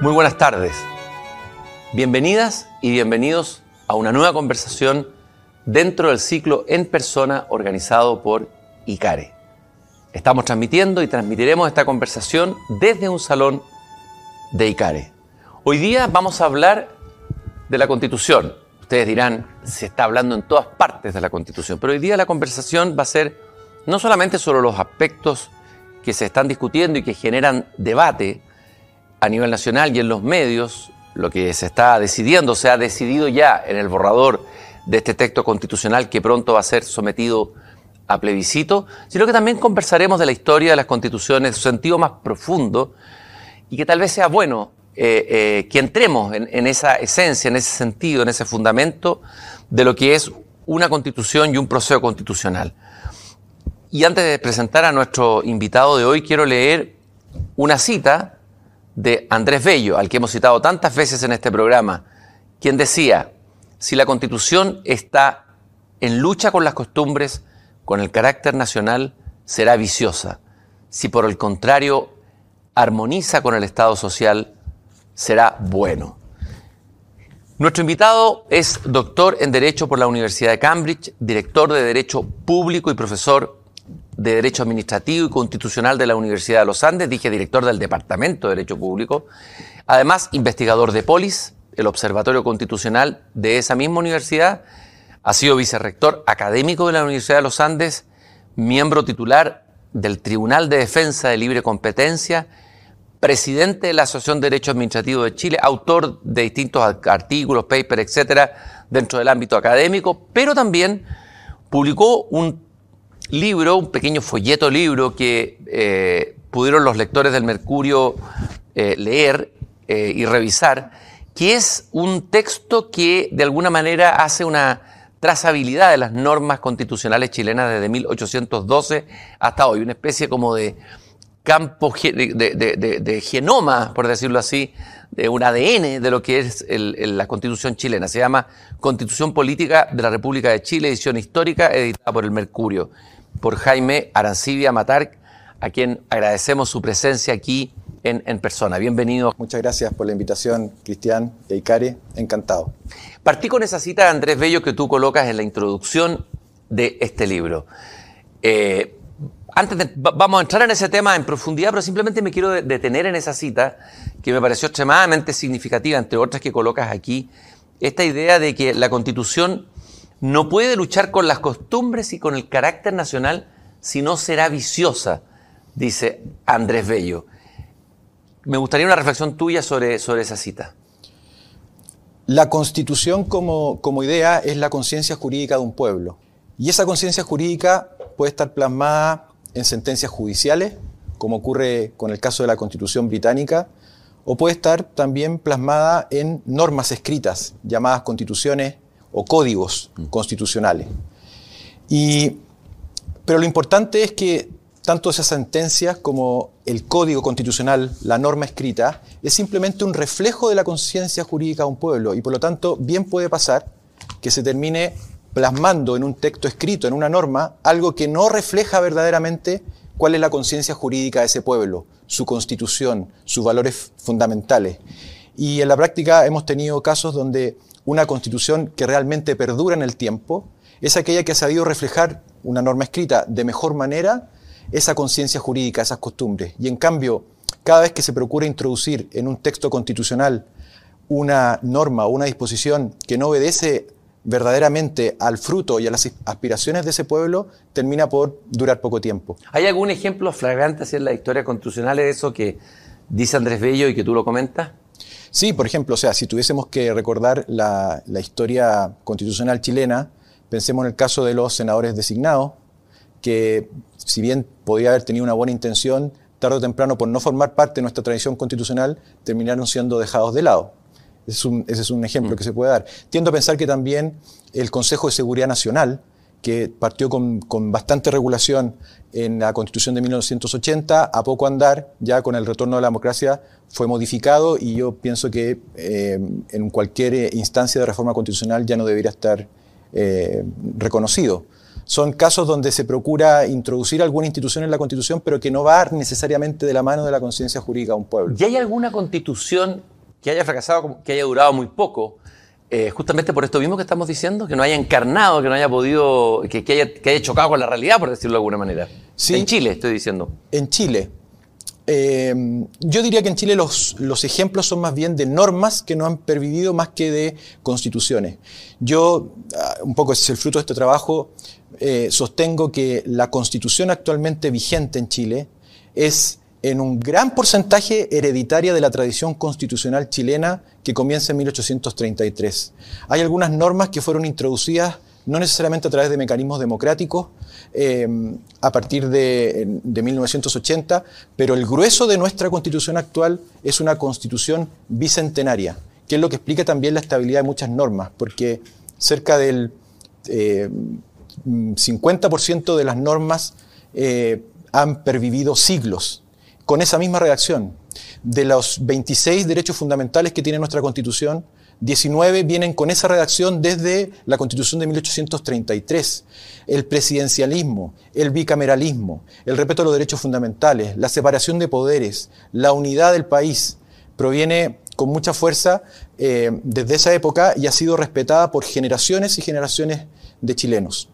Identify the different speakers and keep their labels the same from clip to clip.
Speaker 1: Muy buenas tardes. Bienvenidas y bienvenidos a una nueva conversación dentro del ciclo en persona organizado por ICARE. Estamos transmitiendo y transmitiremos esta conversación desde un salón de ICARE. Hoy día vamos a hablar de la Constitución. Ustedes dirán, se está hablando en todas partes de la Constitución, pero hoy día la conversación va a ser no solamente sobre los aspectos que se están discutiendo y que generan debate a nivel nacional y en los medios, lo que se está decidiendo, se ha decidido ya en el borrador de este texto constitucional que pronto va a ser sometido a plebiscito, sino que también conversaremos de la historia de las constituciones, su sentido más profundo, y que tal vez sea bueno eh, eh, que entremos en, esa esencia, en ese sentido, en ese fundamento de lo que es una constitución y un proceso constitucional. Y antes de presentar a nuestro invitado de hoy, quiero leer una cita de Andrés Bello, al que hemos citado tantas veces en este programa, quien decía, si la constitución está en lucha con las costumbres, con el carácter nacional, será viciosa. Si por el contrario armoniza con el Estado social, será bueno. Nuestro invitado es doctor en Derecho por la Universidad de Cambridge, director de Derecho Público y profesor de Derecho Administrativo y Constitucional de la Universidad de los Andes, dije director del Departamento de Derecho Público, además investigador de Polis, el Observatorio Constitucional de esa misma universidad, ha sido vicerrector académico de la Universidad de los Andes, miembro titular del Tribunal de Defensa de Libre Competencia, presidente de la Asociación de Derecho Administrativo de Chile, autor de distintos artículos, papers, etcétera, dentro del ámbito académico, pero también publicó un libro, un pequeño folleto libro que eh, pudieron los lectores del Mercurio eh, leer eh, y revisar, que es un texto que de alguna manera hace una trazabilidad de las normas constitucionales chilenas desde 1812 hasta hoy, una especie como de campo de, genoma, por decirlo así, de un ADN de lo que es la constitución chilena. Se llama Constitución Política de la República de Chile, edición histórica, editada por el Mercurio por Jaime Arancibia Matar, a quien agradecemos su presencia aquí en, persona. Bienvenido.
Speaker 2: Muchas gracias por la invitación, Cristian e Icare. Encantado.
Speaker 1: Partí con esa cita de Andrés Bello que tú colocas en la introducción de este libro. Eh, antes de, vamos a entrar en ese tema en profundidad, pero simplemente me quiero detener en esa cita que me pareció extremadamente significativa, entre otras que colocas aquí, esta idea de que la constitución no puede luchar con las costumbres y con el carácter nacional si no será viciosa, dice Andrés Bello. Me gustaría una reflexión tuya sobre, sobre esa cita.
Speaker 2: La constitución como, como idea es la conciencia jurídica de un pueblo. Y esa conciencia jurídica puede estar plasmada en sentencias judiciales, como ocurre con el caso de la constitución británica, o puede estar también plasmada en normas escritas, llamadas constituciones o códigos mm. constitucionales. Y, pero lo importante es que tanto esas sentencias como el código constitucional, la norma escrita, es simplemente un reflejo de la conciencia jurídica de un pueblo y por lo tanto bien puede pasar que se termine plasmando en un texto escrito, en una norma, algo que no refleja verdaderamente cuál es la conciencia jurídica de ese pueblo, su constitución, sus valores fundamentales. Y en la práctica hemos tenido casos donde una constitución que realmente perdura en el tiempo es aquella que ha sabido reflejar una norma escrita de mejor manera esa conciencia jurídica, esas costumbres. Y en cambio, cada vez que se procura introducir en un texto constitucional una norma o una disposición que no obedece verdaderamente al fruto y a las aspiraciones de ese pueblo, termina por durar poco tiempo.
Speaker 1: ¿Hay algún ejemplo flagrante en la historia constitucional de eso que dice Andrés Bello y que tú lo comentas?
Speaker 2: Sí, por ejemplo, o sea, si tuviésemos que recordar la, historia constitucional chilena, pensemos en el caso de los senadores designados, que si bien podía haber tenido una buena intención, tarde o temprano, por no formar parte de nuestra tradición constitucional, terminaron siendo dejados de lado. Ese es un, ese es un ejemplo mm. que se puede dar. Tiendo a pensar que también el Consejo de Seguridad Nacional, que partió con, bastante regulación en la Constitución de 1980, a poco andar, ya con el retorno de la democracia, fue modificado y yo pienso que eh, en cualquier eh, instancia de reforma constitucional ya no debería estar eh, reconocido. Son casos donde se procura introducir alguna institución en la Constitución, pero que no va necesariamente de la mano de la conciencia jurídica de un pueblo.
Speaker 1: ¿Y hay alguna Constitución que haya fracasado, que haya durado muy poco? Eh, justamente por esto mismo que estamos diciendo, que no haya encarnado, que no haya podido, que, haya, chocado con la realidad, por decirlo de alguna manera.
Speaker 2: Sí,
Speaker 1: en Chile, estoy diciendo.
Speaker 2: En Chile. Eh, yo diría que en Chile los, los, ejemplos son más bien de normas que no han pervivido más que de constituciones. Yo, ah, un poco es el fruto de este trabajo, eh, sostengo que la constitución actualmente vigente en Chile es en un gran porcentaje hereditaria de la tradición constitucional chilena que comienza en 1833. Hay algunas normas que fueron introducidas no necesariamente a través de mecanismos democráticos eh, a partir de, 1980, pero el grueso de nuestra constitución actual es una constitución bicentenaria, que es lo que explica también la estabilidad de muchas normas, porque cerca del 50% eh, de las normas eh, han pervivido siglos con esa misma redacción. De los 26 derechos fundamentales que tiene nuestra Constitución, 19 vienen con esa redacción desde la Constitución de 1833. El presidencialismo, el bicameralismo, el respeto a los derechos fundamentales, la separación de poderes, la unidad del país, proviene con mucha fuerza eh, desde esa época y ha sido respetada por generaciones y generaciones de chilenos.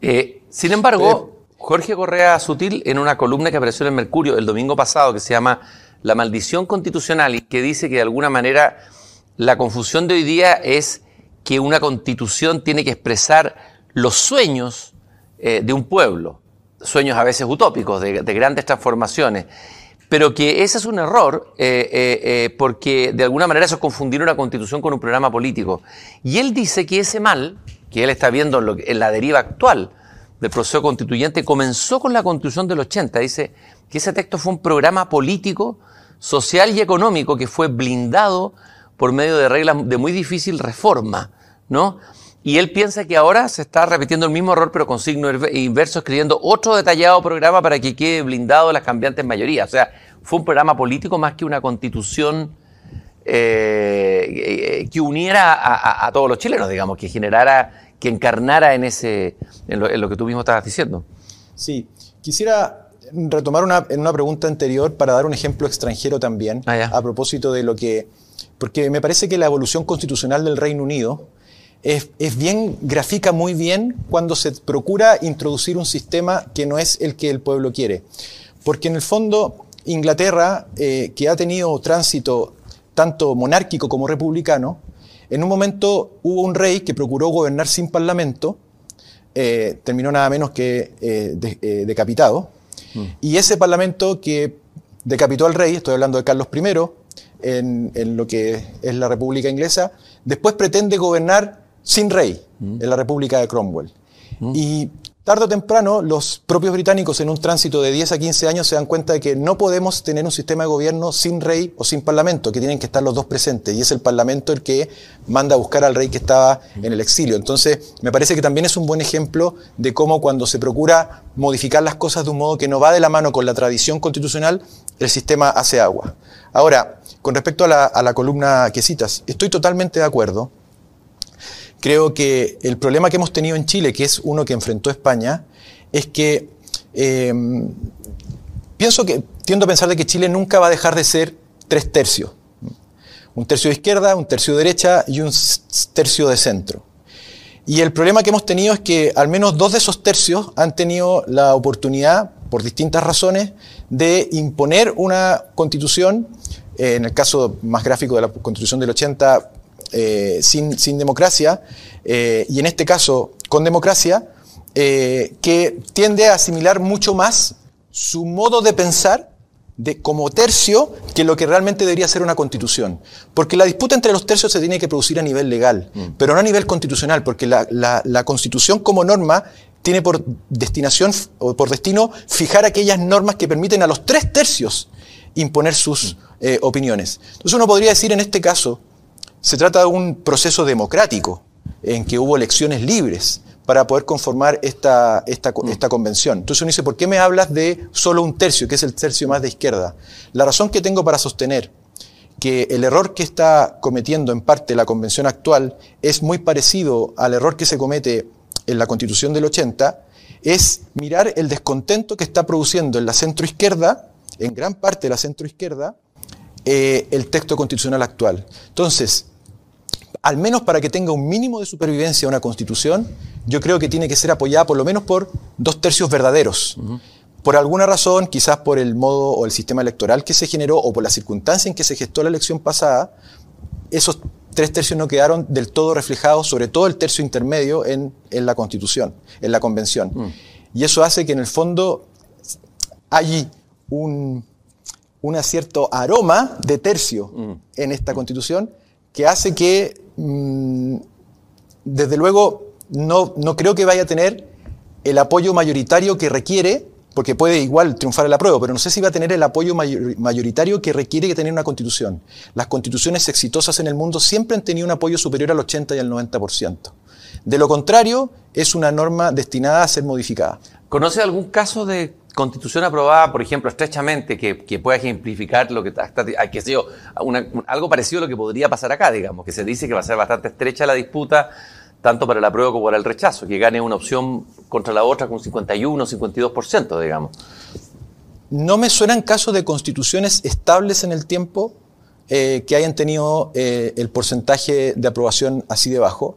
Speaker 1: Eh, sin embargo, Jorge Correa Sutil, en una columna que apareció en el Mercurio el domingo pasado, que se llama La maldición constitucional, y que dice que de alguna manera la confusión de hoy día es que una constitución tiene que expresar los sueños eh, de un pueblo, sueños a veces utópicos, de, grandes transformaciones, pero que ese es un error eh, eh, porque de alguna manera eso es confundir una constitución con un programa político. Y él dice que ese mal, que él está viendo en la deriva actual, del proceso constituyente comenzó con la constitución del 80. Dice que ese texto fue un programa político, social y económico que fue blindado por medio de reglas de muy difícil reforma, ¿no? Y él piensa que ahora se está repitiendo el mismo error, pero con signo inverso, escribiendo otro detallado programa para que quede blindado las cambiantes mayorías. O sea, fue un programa político más que una constitución eh, que uniera a, a, todos los chilenos, digamos, que generara que encarnara en, ese, en lo, que tú mismo estabas diciendo.
Speaker 2: Sí, quisiera retomar una, en una pregunta anterior para dar un ejemplo extranjero también, ah, a propósito de lo que... Porque me parece que la evolución constitucional del Reino Unido es, es, bien, grafica muy bien cuando se procura introducir un sistema que no es el que el pueblo quiere. Porque en el fondo, Inglaterra, eh, que ha tenido tránsito tanto monárquico como republicano, en un momento hubo un rey que procuró gobernar sin parlamento, eh, terminó nada menos que eh, eh, decapitado, mm. y ese parlamento que decapitó al rey, estoy hablando de Carlos I, en, lo que es la República Inglesa, después pretende gobernar sin rey mm. en la República de Cromwell. Mm. Y Tarde o temprano, los propios británicos en un tránsito de 10 a 15 años se dan cuenta de que no podemos tener un sistema de gobierno sin rey o sin parlamento, que tienen que estar los dos presentes, y es el parlamento el que manda a buscar al rey que estaba en el exilio. Entonces, me parece que también es un buen ejemplo de cómo cuando se procura modificar las cosas de un modo que no va de la mano con la tradición constitucional, el sistema hace agua. Ahora, con respecto a la, a la columna que citas, estoy totalmente de acuerdo creo que el problema que hemos tenido en Chile, que es uno que enfrentó España, es que em, pienso que tiendo a pensar de que Chile nunca va a dejar de ser tres tercios. Un tercio de izquierda, un tercio de derecha y un tercio de centro. Y el problema que hemos tenido es que al menos dos de esos tercios han tenido la oportunidad, por distintas razones, de imponer una constitución, eh, en el caso más gráfico de la constitución del 80, eh, sin, sin, democracia, eh, y en este caso con democracia, eh, que tiende a asimilar mucho más su modo de pensar de, como tercio que lo que realmente debería ser una constitución. Porque la disputa entre los tercios se tiene que producir a nivel legal, mm. pero no a nivel constitucional, porque la, la, la constitución como norma tiene por destinación o por destino fijar aquellas normas que permiten a los tres tercios imponer sus mm. opiniones. Entonces uno podría decir en este caso se trata de un proceso democrático en que hubo elecciones libres, para poder conformar esta, esta, mm. esta, convención. Entonces uno dice, ¿por qué me hablas de solo un tercio, que es el tercio más de izquierda? La razón que tengo para sostener que el error que está cometiendo en parte la convención actual es muy parecido al error que se comete en la constitución del 80, es mirar el descontento que está produciendo en la centroizquierda, en gran parte de la centroizquierda, eh, el texto constitucional actual. Entonces, al menos para que tenga un mínimo de supervivencia una constitución, yo creo que tiene que ser apoyada por lo menos por dos tercios verdaderos. Por alguna razón, quizás por el modo o el sistema electoral que se generó o por la circunstancia en que se gestó la elección pasada, esos tres tercios no quedaron del todo reflejados, sobre todo el tercio intermedio, en, la Constitución, en la Convención. Mm. Y eso hace que en el fondo hay un, cierto aroma de tercio mm. en esta Constitución que hace que, mm, desde luego, no, no creo que vaya a tener el apoyo mayoritario que requiere porque puede igual triunfar el apruebo, pero no sé si va a tener el apoyo mayoritario que requiere que tener una constitución. Las constituciones exitosas en el mundo siempre han tenido un apoyo superior al 80 y al 90%. De lo contrario, es una norma destinada a ser modificada.
Speaker 1: ¿Conoce algún caso de constitución aprobada, por ejemplo, estrechamente, que, pueda ejemplificar lo que está, que algo parecido a lo que podría pasar acá, digamos, que se dice que va a ser bastante estrecha la disputa tanto para el apruebo como para el rechazo, que gane una opción contra la otra con 51 o 52%, digamos.
Speaker 2: No me suenan casos de constituciones estables en el tiempo eh, que hayan tenido eh, el porcentaje de aprobación así de bajo.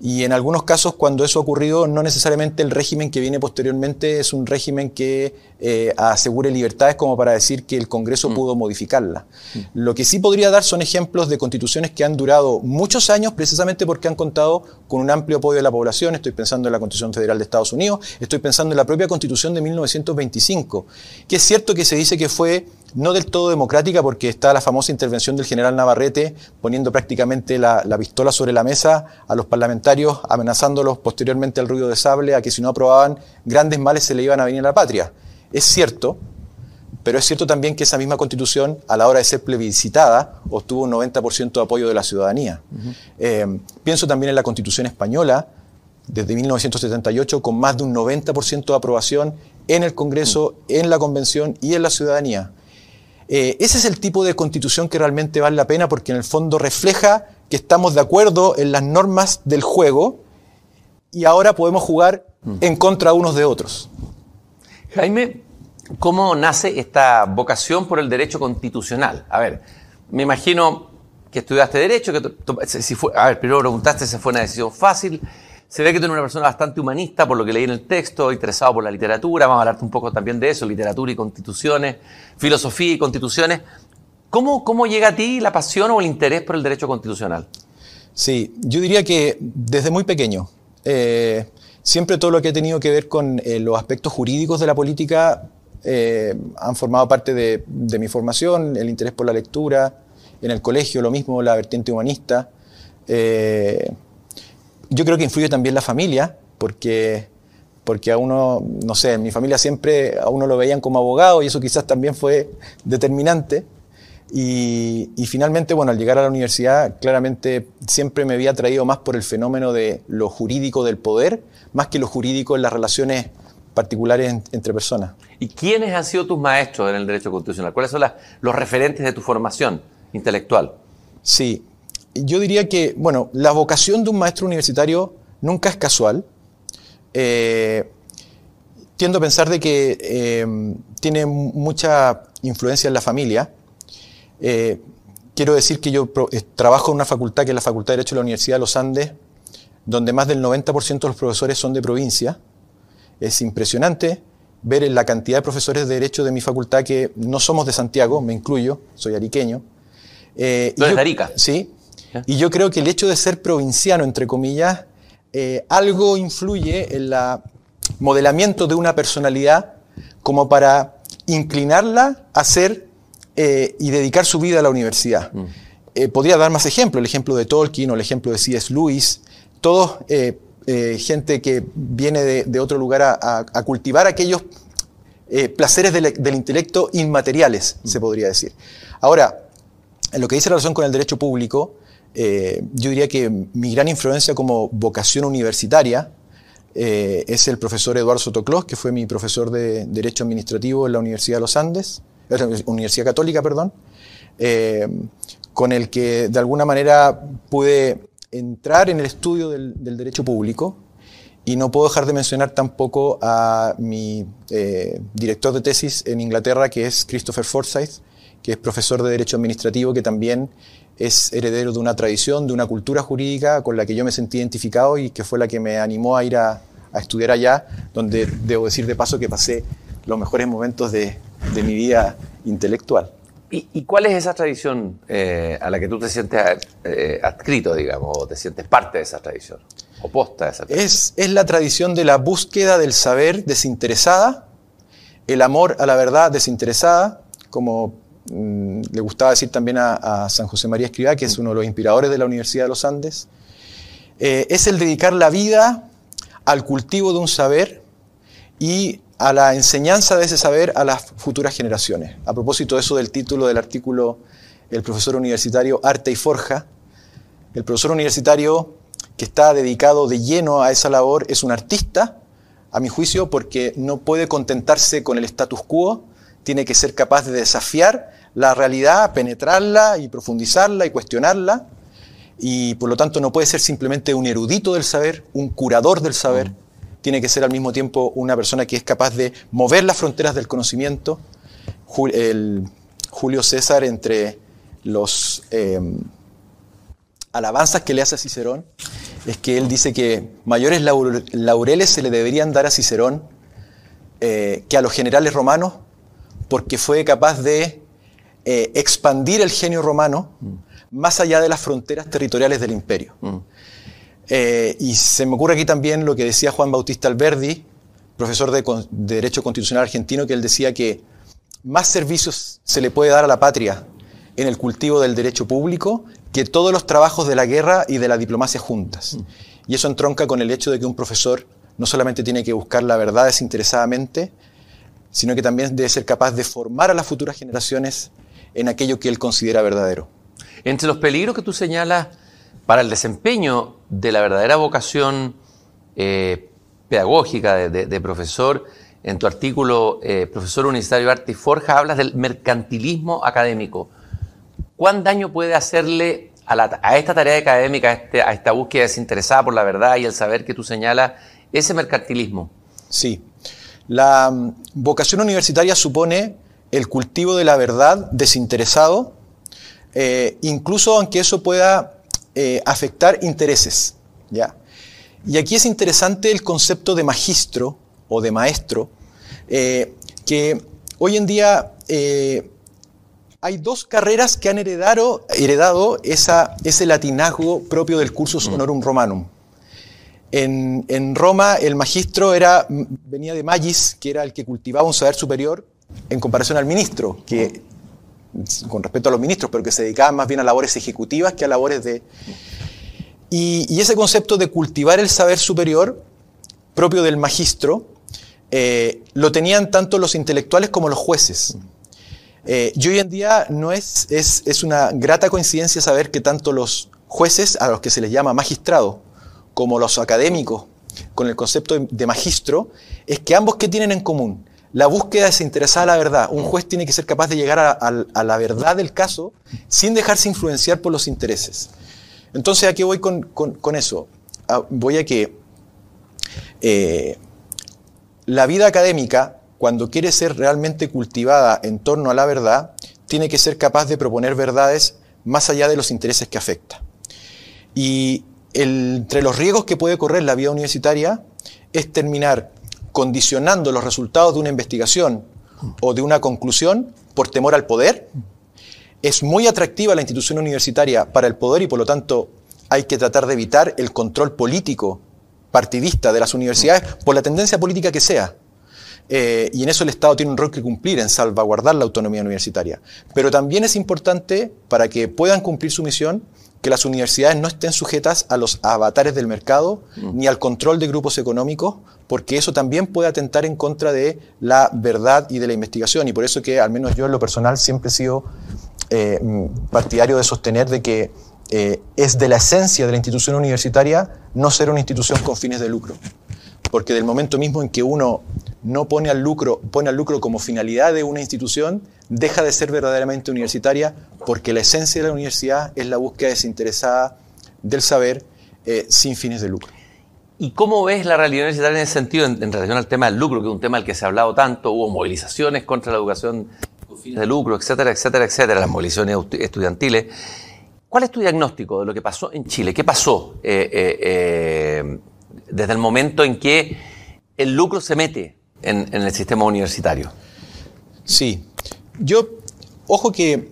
Speaker 2: Y en algunos casos, cuando eso ha ocurrido, no necesariamente el régimen que viene posteriormente es un régimen que eh, asegure libertades como para decir que el Congreso mm. pudo modificarla. Mm. Lo que sí podría dar son ejemplos de constituciones que han durado muchos años precisamente porque han contado con un amplio apoyo de la población. Estoy pensando en la Constitución Federal de Estados Unidos, estoy pensando en la propia Constitución de 1925, que es cierto que se dice que fue no del todo democrática porque está la famosa intervención del general Navarrete poniendo prácticamente la, pistola sobre la mesa a los parlamentarios, amenazándolos posteriormente al ruido de sable, a que si no aprobaban grandes males se le iban a venir a la patria. Es cierto, pero es cierto también que esa misma constitución, a la hora de ser plebiscitada, obtuvo un 90% de apoyo de la ciudadanía. Eh, pienso también en la constitución española, desde 1978, con más de un 90% de aprobación en el Congreso, en la Convención y en la ciudadanía. Eh, ese es el tipo de constitución que realmente vale la pena porque en el fondo refleja que estamos de acuerdo en las normas del juego y ahora podemos jugar mm. en contra unos de otros.
Speaker 1: Jaime, ¿cómo nace esta vocación por el derecho constitucional? A ver, me imagino que estudiaste derecho, que si fue, a ver, primero preguntaste si fue una decisión fácil, se ve que tú eres una persona bastante humanista, por lo que leí en el texto, interesado por la literatura. Vamos a hablarte un poco también de eso, literatura y constituciones, filosofía y constituciones. ¿Cómo, cómo llega a ti la pasión o el interés por el derecho constitucional?
Speaker 2: Sí, yo diría que desde muy pequeño. Eh, siempre todo lo que ha tenido que ver con eh, los aspectos jurídicos de la política eh, han formado parte de, de, mi formación, el interés por la lectura, en el colegio lo mismo, la vertiente humanista. Yo creo que influye también la familia, porque, porque a uno, no sé, en mi familia siempre a uno lo veían como abogado y eso quizás también fue determinante. Y, finalmente, bueno, al llegar a la universidad, claramente siempre me había atraído más por el fenómeno de lo jurídico del poder, más que lo jurídico en las relaciones particulares entre personas.
Speaker 1: ¿Y quiénes han sido tus maestros en el derecho constitucional? ¿Cuáles son los referentes de tu formación intelectual?
Speaker 2: Sí, yo diría que, bueno, la vocación de un maestro universitario nunca es casual. Eh, tiendo a pensar de que eh, tiene mucha influencia en la familia. Eh, quiero decir que yo trabajo en una facultad que es la Facultad de Derecho de la Universidad de los Andes, donde más del 90% de los profesores son de provincia. Es impresionante ver la cantidad de profesores de Derecho de mi facultad que no somos de Santiago, me incluyo, soy ariqueño.
Speaker 1: Eh, ¿No Arica?
Speaker 2: Sí, y yo creo que el hecho de ser provinciano, entre comillas, eh, algo influye en el modelamiento de una personalidad como para inclinarla a ser eh, y dedicar su vida a la universidad. Mm. Eh, podría dar más ejemplos, el ejemplo de Tolkien o el ejemplo de C.S. Lewis, todos gente que viene de, otro lugar a, cultivar aquellos placeres del, del, intelecto inmateriales, se podría decir. Ahora, en lo que dice relación con el derecho público, eh, yo diría que mi gran influencia como vocación universitaria eh, es el profesor Eduardo Sotoclos, que fue mi profesor de Derecho Administrativo en la Universidad de los Andes, eh, Universidad Católica, perdón, eh, con el que de alguna manera pude entrar en el estudio del, derecho público. Y no puedo dejar de mencionar tampoco a mi director de tesis en Inglaterra, que es Christopher Forsyth, que es profesor de Derecho Administrativo, que también es heredero de una tradición, de una cultura jurídica con la que yo me sentí identificado y que fue la que me animó a ir a, estudiar allá, donde debo decir de paso que pasé los mejores momentos de, mi vida intelectual.
Speaker 1: ¿Y, cuál es esa tradición eh, a la que tú te sientes eh, adscrito, digamos, o te sientes parte de esa tradición, opuesta a esa
Speaker 2: tradición? Es, es la tradición de la búsqueda del saber desinteresada, el amor a la verdad desinteresada, como Mm, le gustaba decir también a, San José María Escribá, que es uno de los inspiradores de la Universidad de los Andes, eh, es el dedicar la vida al cultivo de un saber y a la enseñanza de ese saber a las futuras generaciones. A propósito de eso del título del artículo, el profesor universitario Arte y Forja, el profesor universitario que está dedicado de lleno a esa labor es un artista, a mi juicio, porque no puede contentarse con el status quo, tiene que ser capaz de desafiar la realidad, penetrarla y profundizarla y cuestionarla. Y por lo tanto no puede ser simplemente un erudito del saber, un curador del saber. Mm. Tiene que ser al mismo tiempo una persona que es capaz de mover las fronteras del conocimiento. El Julio César, entre los em, alabanzas que le hace a Cicerón, es que él dice que mayores laureles se le deberían dar a Cicerón eh, que a los generales romanos porque fue capaz de eh, expandir el genio romano más allá de las fronteras territoriales del imperio. Eh, y se me ocurre aquí también lo que decía Juan Bautista Alberdi, profesor de, Derecho Constitucional argentino, que él decía que más servicios se le puede dar a la patria en el cultivo del derecho público que todos los trabajos de la guerra y de la diplomacia juntas. Y eso entronca con el hecho de que un profesor no solamente tiene que buscar la verdad desinteresadamente, sino que también debe ser capaz de formar a las futuras generaciones en aquello que él considera verdadero.
Speaker 1: Entre los peligros que tú señalas para el desempeño de la verdadera vocación eh, pedagógica de, profesor, en tu artículo eh, Profesor Universitario Arte y Forja hablas del mercantilismo académico. ¿Cuán daño puede hacerle a, esta tarea académica, a, este, a esta búsqueda desinteresada por la verdad y el saber que tú señalas, ese mercantilismo?
Speaker 2: Sí, la mm, vocación universitaria supone el cultivo de la verdad desinteresado, eh, incluso aunque eso pueda eh, afectar intereses. ¿ya? Y aquí es interesante el concepto de magistro o de maestro, eh, que hoy en día hay dos carreras que han heredado, heredado ese latinazgo propio del cursus honorum romanum. En, Roma el magistro era, venía de magis, que era el que cultivaba un saber superior, en comparación al ministro, que con respecto a los ministros, pero que se dedicaba más bien a labores ejecutivas que a labores de... Y, ese concepto de cultivar el saber superior propio del magistro, eh, lo tenían tanto los intelectuales como los jueces. Eh, y hoy en día no es, es, es una grata coincidencia saber que tanto los jueces, a los que se les llama magistrados, como los académicos con el concepto de magistro, es que ambos ¿qué tienen en común? La búsqueda desinteresada a la verdad. Un juez tiene que ser capaz de llegar a, la verdad del caso sin dejarse influenciar por los intereses. Entonces, ¿a qué voy con, eso? Ah, voy a que eh, la vida académica, cuando quiere ser realmente cultivada en torno a la verdad, tiene que ser capaz de proponer verdades más allá de los intereses que afecta. Y entre los riesgos que puede correr la vida universitaria es terminar condicionando los resultados de una investigación o de una conclusión por temor al poder. Es muy atractiva la institución universitaria para el poder y por lo tanto hay que tratar de evitar el control político partidista de las universidades por la tendencia política que sea. Eh, y en eso el Estado tiene un rol que cumplir en salvaguardar la autonomía universitaria. Pero también es importante, para que puedan cumplir su misión, que las universidades no estén sujetas a los avatares del mercado mm. ni al control de grupos económicos, porque eso también puede atentar en contra de la verdad y de la investigación. Y por eso que, al menos yo en lo personal, siempre he sido eh, partidario de sostener de que eh, es de la esencia de la institución universitaria no ser una institución con fines de lucro. porque del momento mismo en que uno no pone al lucro, pone al lucro como finalidad de una institución, deja de ser verdaderamente universitaria, porque la esencia de la universidad es la búsqueda desinteresada del saber eh, sin fines de lucro.
Speaker 1: ¿Y cómo ves la realidad universitaria en ese sentido en, relación al tema del lucro, que es un tema del que se ha hablado tanto? Hubo movilizaciones contra la educación con fines de lucro, etcétera, etcétera, etcétera, las movilizaciones estudiantiles. ¿Cuál es tu diagnóstico de lo que pasó en Chile? ¿Qué pasó eh, eh, desde el momento en que el lucro se mete en, el sistema universitario?
Speaker 2: Sí. Yo, ojo que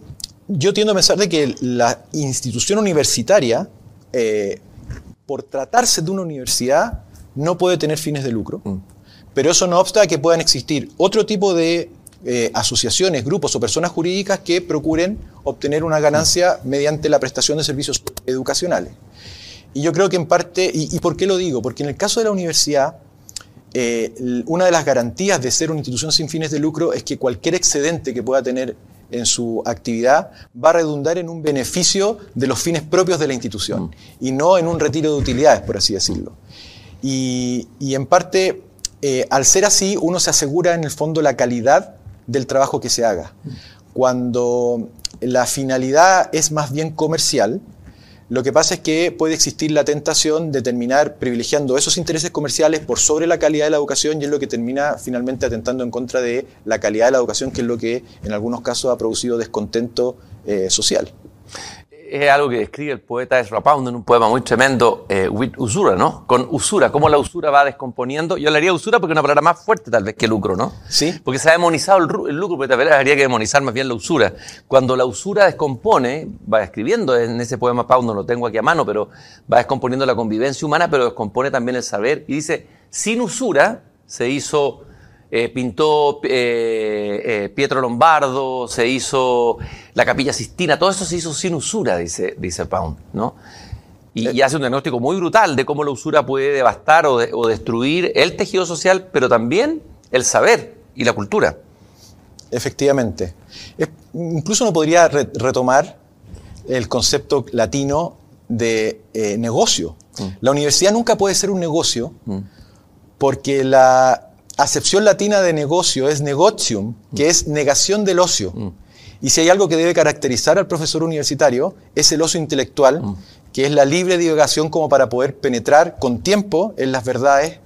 Speaker 2: yo tiendo a pensar de que la institución universitaria eh, por tratarse de una universidad, no puede tener fines de lucro. Mm. Pero eso no obsta a que puedan existir otro tipo de eh, asociaciones, grupos o personas jurídicas que procuren obtener una ganancia mm. mediante la prestación de servicios educacionales. Y yo creo que en parte, y, por qué lo digo? Porque en el caso de la universidad, eh, una de las garantías de ser una institución sin fines de lucro es que cualquier excedente que pueda tener en su actividad va a redundar en un beneficio de los fines propios de la institución mm. y no en un retiro de utilidades, por así decirlo. Y, en parte, eh, al ser así, uno se asegura en el fondo la calidad del trabajo que se haga. Mm. Cuando la finalidad es más bien comercial, lo que pasa es que puede existir la tentación de terminar privilegiando esos intereses comerciales por sobre la calidad de la educación y es lo que termina finalmente atentando en contra de la calidad de la educación, que es lo que en algunos casos ha producido descontento eh, social
Speaker 1: es algo que describe el poeta Ezra Pound en un poema muy tremendo, eh, with usura, ¿no? Con usura, cómo la usura va descomponiendo. Yo le haría usura porque es una palabra más fuerte tal vez que lucro, ¿no?
Speaker 2: Sí.
Speaker 1: Porque se ha demonizado el, lucro, pero tal vez habría que demonizar más bien la usura. Cuando la usura descompone, va escribiendo en ese poema Pound, no lo tengo aquí a mano, pero va descomponiendo la convivencia humana, pero descompone también el saber. Y dice, sin usura se hizo eh, pintó eh, eh, Pietro Lombardo, se hizo la Capilla Sistina, todo eso se hizo sin usura, dice, dice Pound, ¿no? Y, hace un diagnóstico muy brutal de cómo la usura puede devastar o, destruir el tejido social, pero también el saber y la cultura.
Speaker 2: Efectivamente. incluso uno podría retomar el concepto latino de negocio. Mm. La universidad nunca puede ser un negocio mm. porque la acepción latina de negocio es negotium, que es negación del ocio. Mm. Y si hay algo que debe caracterizar al profesor universitario, es el ocio intelectual, mm. que es la libre divagación como para poder penetrar con tiempo en las verdades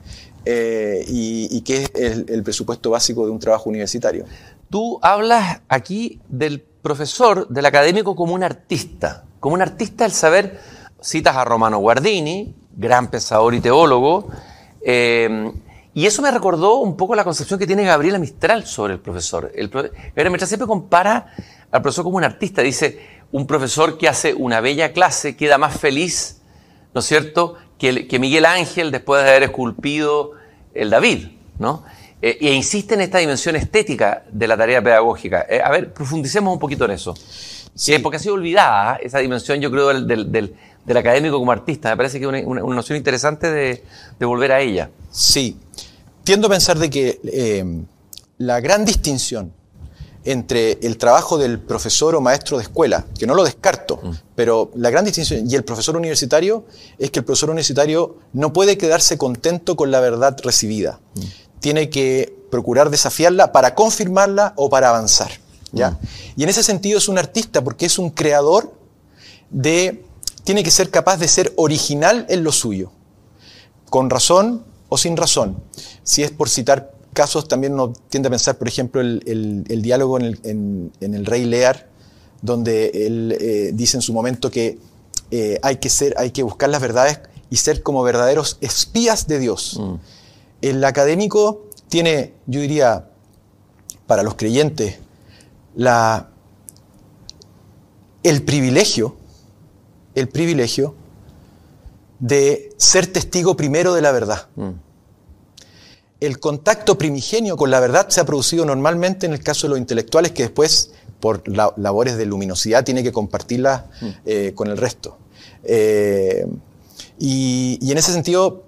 Speaker 2: eh, y, que es el, presupuesto básico de un trabajo universitario.
Speaker 1: Tú hablas aquí del profesor, del académico como un artista, como un artista del saber, citas a Romano Guardini, gran pensador y teólogo, eh, y eso me recordó un poco la concepción que tiene Gabriela Mistral sobre el profesor. El Gabriela Mistral siempre compara al profesor como un artista. Dice, un profesor que hace una bella clase queda más feliz, ¿no es cierto?, que, que Miguel Ángel después de haber esculpido el David, ¿no? Eh, e insiste en esta dimensión estética de la tarea pedagógica. Eh, a ver, profundicemos un poquito en eso. Sí. porque ha sido olvidada esa dimensión, yo creo, del, del, académico como artista. Me parece que es una, noción interesante de, de volver a ella.
Speaker 2: Sí, tiendo a pensar de que eh, la gran distinción entre el trabajo del profesor o maestro de escuela, que no lo descarto, mm. pero la gran distinción y el profesor universitario es que el profesor universitario no puede quedarse contento con la verdad recibida. Mm. Tiene que procurar desafiarla para confirmarla o para avanzar. ¿ya? Mm. Y en ese sentido es un artista porque es un creador de... Tiene que ser capaz de ser original en lo suyo. Con razón, o sin razón. Si es por citar casos, también uno tiende a pensar, por ejemplo, el, diálogo en el, Rey Lear, donde él eh, dice en su momento que eh, hay, que ser, hay que buscar las verdades y ser como verdaderos espías de Dios. Mm. El académico tiene, yo diría, para los creyentes, la, el privilegio, el privilegio de ser testigo primero de la verdad. Mm. El contacto primigenio con la verdad se ha producido normalmente en el caso de los intelectuales que después, por labores de luminosidad, tiene que compartirla mm. eh, con el resto. Eh, y, y en ese sentido,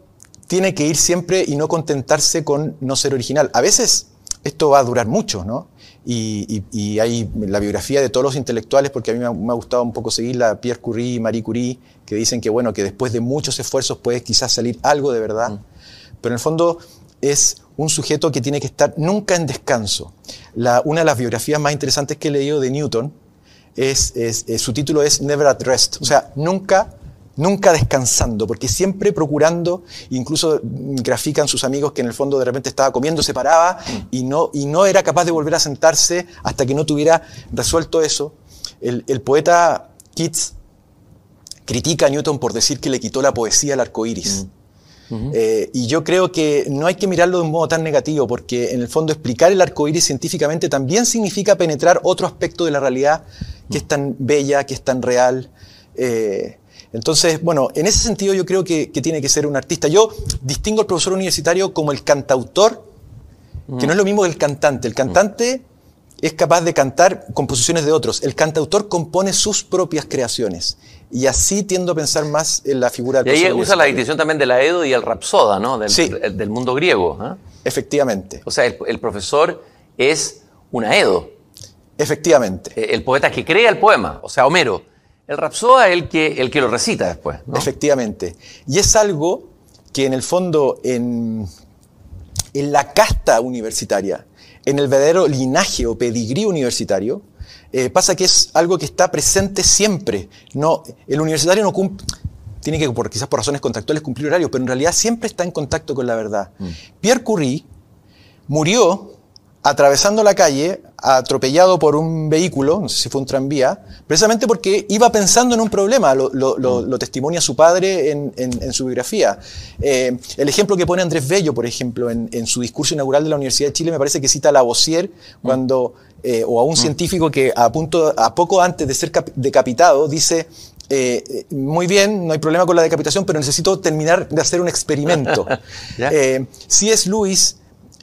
Speaker 2: tiene que ir siempre y no contentarse con no ser original. A veces esto va a durar mucho, ¿no? Y, hay la biografía de todos los intelectuales, porque a mí me ha, gustado un poco seguir la Pierre Curie y Marie Curie, que dicen que, bueno, que después de muchos esfuerzos puede quizás salir algo de verdad. Mm. pero en el fondo es un sujeto que tiene que estar nunca en descanso. una de las biografías más interesantes que he leído de Newton es, su título es Never at Rest, o sea, nunca nunca descansando, porque siempre procurando, incluso grafican sus amigos que en el fondo de repente estaba comiendo, se paraba y no, y no era capaz de volver a sentarse hasta que no tuviera resuelto eso. El, poeta Keats critica a Newton por decir que le quitó la poesía al arco iris. Eh, y yo creo que no hay que mirarlo de un modo tan negativo, porque en el fondo explicar el arco iris científicamente también significa penetrar otro aspecto de la realidad que es tan bella, que es tan real. Eh, entonces, bueno, en ese sentido yo creo que, tiene que ser un artista. Yo distingo al profesor universitario como el cantautor, que no es lo mismo que el cantante. El cantante es capaz de cantar composiciones de otros. El cantautor compone sus propias creaciones. Y así tiendo a pensar más en la figura
Speaker 1: del Y ahí usa la distinción también de la Edo y el Rapsoda, ¿no? Del, sí. del mundo griego. ¿ah?
Speaker 2: Efectivamente.
Speaker 1: O sea, el, profesor es una Edo.
Speaker 2: Efectivamente.
Speaker 1: Eh, el poeta que crea el poema, o sea, Homero. El Rapsoda es el que, el que lo recita después.
Speaker 2: Efectivamente. Y es algo que en el fondo, en, en la casta universitaria, en el verdadero linaje o pedigrí universitario, eh, pasa que es algo que está presente siempre. No, el universitario no cumple, tiene que, por, quizás por razones contractuales, cumplir horario, pero en realidad siempre está en contacto con la verdad. Mm. Pierre Curie murió atravesando la calle, atropellado por un vehículo, no sé si fue un tranvía, precisamente porque iba pensando en un problema, lo, mm. testimonia su padre en, su biografía. Eh, el ejemplo que pone Andrés Bello, por ejemplo, en, su discurso inaugural de la Universidad de Chile, me parece que cita a Lavoisier mm. cuando, eh, o a un mm. científico que a, punto, a poco antes de ser decapitado dice, eh, muy bien, no hay problema con la decapitación, pero necesito terminar de hacer un experimento. si es Luis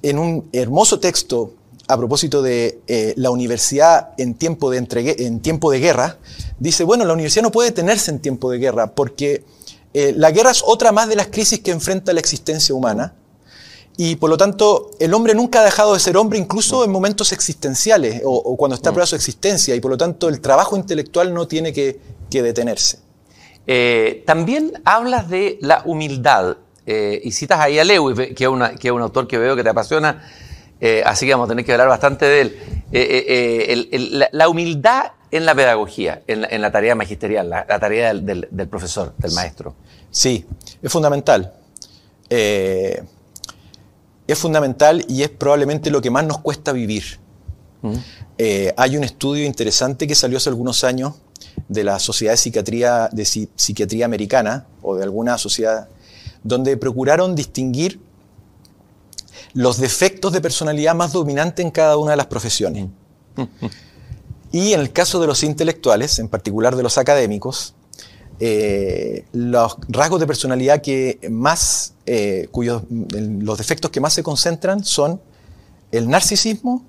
Speaker 2: en un hermoso texto a propósito de eh, la universidad en tiempo de, en tiempo de guerra, dice, bueno, la universidad no puede tenerse en tiempo de guerra porque eh, la guerra es otra más de las crisis que enfrenta la existencia humana y por lo tanto el hombre nunca ha dejado de ser hombre incluso en momentos existenciales o, cuando está a prueba su existencia y por lo tanto el trabajo intelectual no tiene que, detenerse.
Speaker 1: Eh, también hablas de la humildad eh, y citas ahí a Lewis, que es, que es un autor que veo que te apasiona, eh, así que vamos a tener que hablar bastante de él. Eh, la, humildad en la pedagogía, en la, tarea magisterial, la, tarea del, profesor, del maestro.
Speaker 2: Sí, es fundamental. es fundamental y es probablemente lo que más nos cuesta vivir. Mm. hay un estudio interesante que salió hace algunos años de la Sociedad de Psiquiatría, de Psiquiatría Americana o de alguna sociedad donde procuraron distinguir los defectos de personalidad más dominantes en cada una de las profesiones. Y en el caso de los intelectuales, en particular de los académicos, eh, los rasgos de personalidad que más, eh, cuyos, los defectos que más se concentran son el narcisismo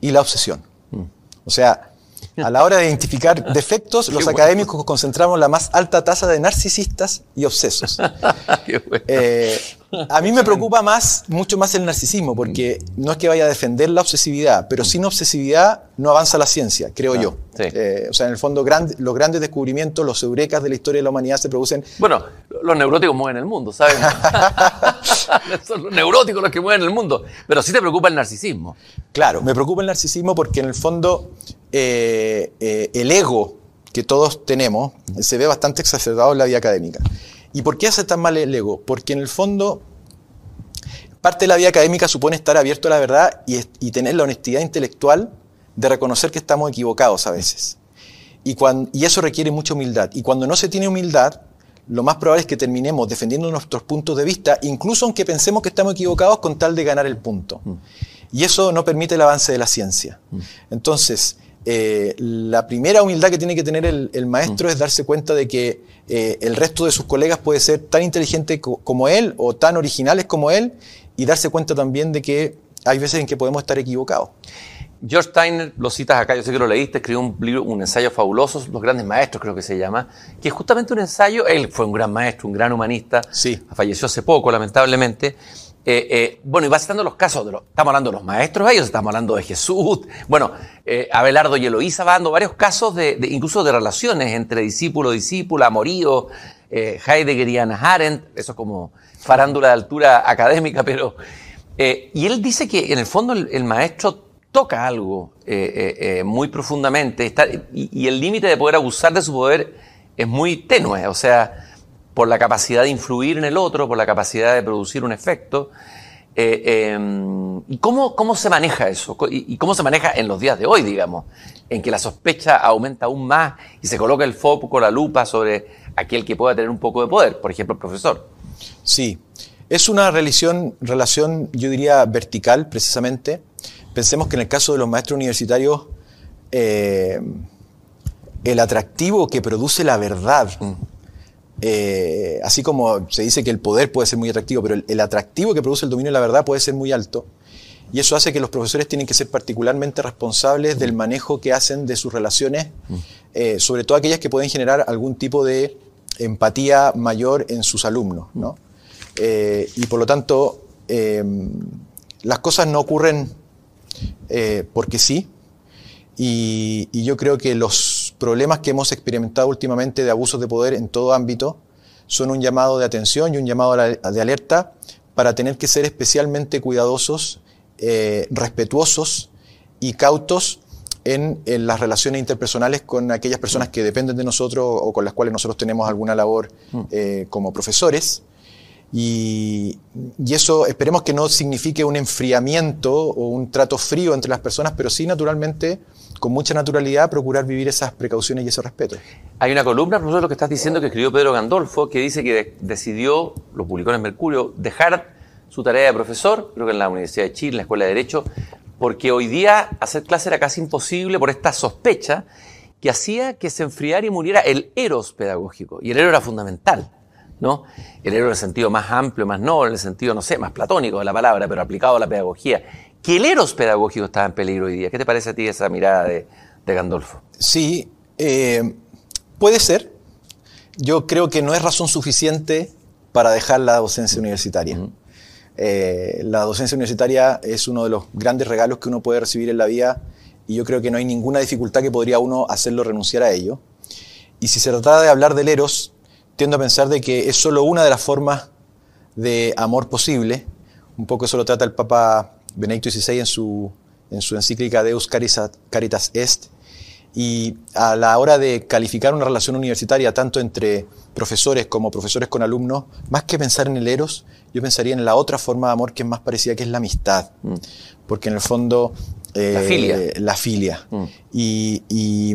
Speaker 2: y la obsesión. Mm. O sea, a la hora de identificar defectos, los académicos concentramos la más alta tasa de narcisistas y obsesos. Eh, a mí me preocupa más, mucho más el narcisismo, porque no es que vaya a defender la obsesividad, pero sin obsesividad no avanza la ciencia, creo yo. Eh, o sea, en el fondo, los grandes descubrimientos, los eurekas de la historia de la humanidad se producen.
Speaker 1: Bueno, los neuróticos mueven el mundo, ¿sabes? Son los neuróticos los que mueven el mundo. Pero sí te preocupa el narcisismo.
Speaker 2: Claro, me preocupa el narcisismo porque en el fondo eh, eh, el ego que todos tenemos se ve bastante exacerbado en la vida académica. ¿Y por qué hace tan mal el ego? Porque en el fondo parte de la vida académica supone estar abierto a la verdad y, tener la honestidad intelectual de reconocer que estamos equivocados a veces. Y, y eso requiere mucha humildad. Y cuando no se tiene humildad, lo más probable es que terminemos defendiendo nuestros puntos de vista, incluso aunque pensemos que estamos equivocados con tal de ganar el punto. Mm. Y eso no permite el avance de la ciencia. Mm. Entonces, eh, la primera humildad que tiene que tener el, maestro mm. es darse cuenta de que eh, el resto de sus colegas puede ser tan inteligente como él o tan originales como él y darse cuenta también de que hay veces en que podemos estar equivocados.
Speaker 1: George Steiner, lo citas acá, yo sé que lo leíste, escribió un libro, un ensayo fabuloso, Los grandes maestros creo que se llama, que es justamente un ensayo, él fue un gran maestro, un gran humanista,
Speaker 2: sí.
Speaker 1: falleció hace poco lamentablemente, eh, eh, bueno, y va citando los casos de los. Estamos hablando de los maestros ellos, estamos hablando de Jesús. Bueno, eh, Abelardo y Eloísa va dando varios casos de, incluso de relaciones entre discípulo, discípula, amorío. Heidegger y Hannah Arendt, eso es como farándula de altura académica, pero... Y él dice que en el fondo el, maestro toca algo muy profundamente está, y, el límite de poder abusar de su poder es muy tenue, o sea, por la capacidad de influir en el otro, por la capacidad de producir un efecto. Em, ¿Y cómo, cómo se maneja eso? ¿Y, cómo se maneja en los días de hoy, digamos? En que la sospecha aumenta aún más y se coloca el foco, la lupa sobre aquel que pueda tener un poco de poder, por ejemplo, el profesor.
Speaker 2: Sí, es una relación, relación yo diría, vertical, precisamente. Pensemos que en el caso de los maestros universitarios, eh, el atractivo que produce la verdad, mm. Eh, así como se dice que el poder puede ser muy atractivo, pero el, atractivo que produce el dominio de la verdad puede ser muy alto. Y eso hace que los profesores tienen que ser particularmente responsables del manejo que hacen de sus relaciones, mm. eh, sobre todo aquellas que pueden generar algún tipo de empatía mayor en sus alumnos. ¿no? Eh, y por lo tanto, las cosas no ocurren porque sí. Y, yo creo que los problemas que hemos experimentado últimamente de abusos de poder en todo ámbito son un llamado de atención y un llamado de alerta para tener que ser especialmente cuidadosos, respetuosos y cautos en, las relaciones interpersonales con aquellas personas que dependen de nosotros o con las cuales nosotros tenemos alguna labor mm. eh, como profesores. Y, eso esperemos que no signifique un enfriamiento o un trato frío entre las personas, pero sí naturalmente, con mucha naturalidad, procurar vivir esas precauciones y ese respeto.
Speaker 1: Hay una columna, profesor, lo que estás diciendo, que escribió Pedro Gandolfo, que dice que decidió, lo publicó en Mercurio, dejar su tarea de profesor, creo que en la Universidad de Chile, en la Escuela de Derecho, porque hoy día hacer clase era casi imposible por esta sospecha que hacía que se enfriara y muriera el eros pedagógico. Y el eros era fundamental, ¿no? El eros en el sentido más amplio, más noble, en el sentido, no sé, más platónico de la palabra, pero aplicado a la pedagogía. Que el eros pedagógico estaba en peligro hoy día. ¿Qué te parece a ti esa mirada de, Gandolfo?
Speaker 2: Sí, eh, puede ser. Yo creo que no es razón suficiente para dejar la docencia universitaria. Eh, la docencia universitaria es uno de los grandes regalos que uno puede recibir en la vida y yo creo que no hay ninguna dificultad que podría uno hacerlo renunciar a ello. Y si se tratara de hablar del eros, tiendo a pensar de que es solo una de las formas de amor posible. Un poco eso lo trata el Papa Benedicto XVI en su, en su encíclica Deus Caritas Est. Y a la hora de calificar una relación universitaria, tanto entre profesores como profesores con alumnos, más que pensar en el eros, yo pensaría en la otra forma de amor que es más parecida, que es la amistad. Mm. Porque en el fondo...
Speaker 1: Eh, la filia.
Speaker 2: La filia. Mm. Y,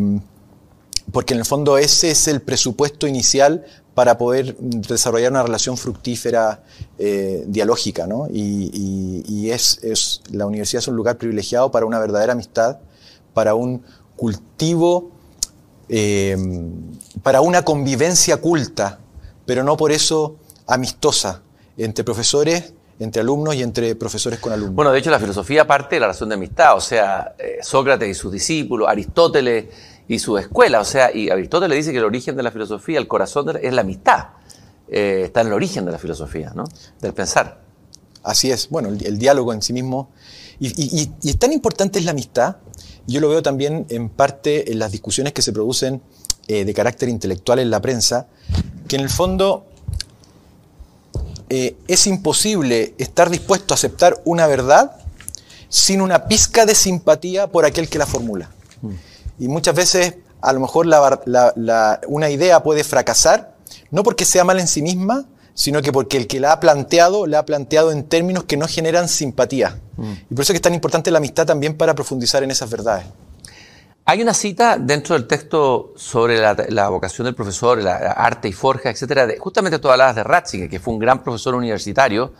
Speaker 2: porque en el fondo ese es el presupuesto inicial para poder desarrollar una relación fructífera, eh, dialógica, ¿no? Y, es, es, la universidad es un lugar privilegiado para una verdadera amistad, para un cultivo, eh, para una convivencia culta, pero no por eso amistosa, entre profesores, entre alumnos y entre profesores con alumnos.
Speaker 1: Bueno, de hecho la filosofía parte de la relación de amistad, o sea, eh, Sócrates y sus discípulos, Aristóteles y su escuela, o sea, y Aristóteles dice que el origen de la filosofía, el corazón es la amistad, eh, está en el origen de la filosofía, ¿no? Del pensar.
Speaker 2: Así es, bueno, el, diálogo en sí mismo. Y, es tan importante es la amistad, yo lo veo también en parte en las discusiones que se producen eh, de carácter intelectual en la prensa, que en el fondo eh, es imposible estar dispuesto a aceptar una verdad sin una pizca de simpatía por aquel que la formula. Mm. Y muchas veces a lo mejor una idea puede fracasar, no porque sea mal en sí misma, sino que porque el que la ha planteado, la ha planteado en términos que no generan simpatía. Mm. Y por eso es que es tan importante la amistad también para profundizar en esas verdades.
Speaker 1: Hay una cita dentro del texto sobre la, vocación del profesor, la, arte y forja, etcétera. justamente tú hablabas de Ratzinger, que fue un gran profesor universitario,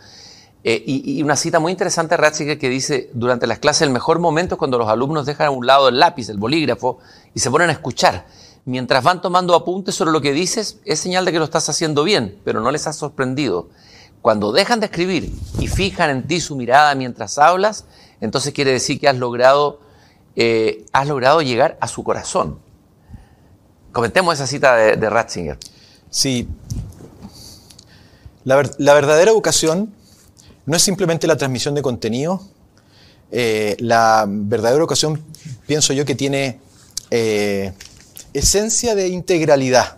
Speaker 1: eh, y, una cita muy interesante de Ratzinger que dice: durante las clases el mejor momento es cuando los alumnos dejan a un lado el lápiz, el bolígrafo, y se ponen a escuchar. Mientras van tomando apuntes sobre lo que dices, es señal de que lo estás haciendo bien, pero no les has sorprendido. Cuando dejan de escribir y fijan en ti su mirada mientras hablas, entonces quiere decir que has logrado eh, has logrado llegar a su corazón. Comentemos esa cita de, Ratzinger.
Speaker 2: Sí. La, verdadera educación no es simplemente la transmisión de contenido. Eh, la verdadera educación, pienso yo, que tiene eh, esencia de integralidad.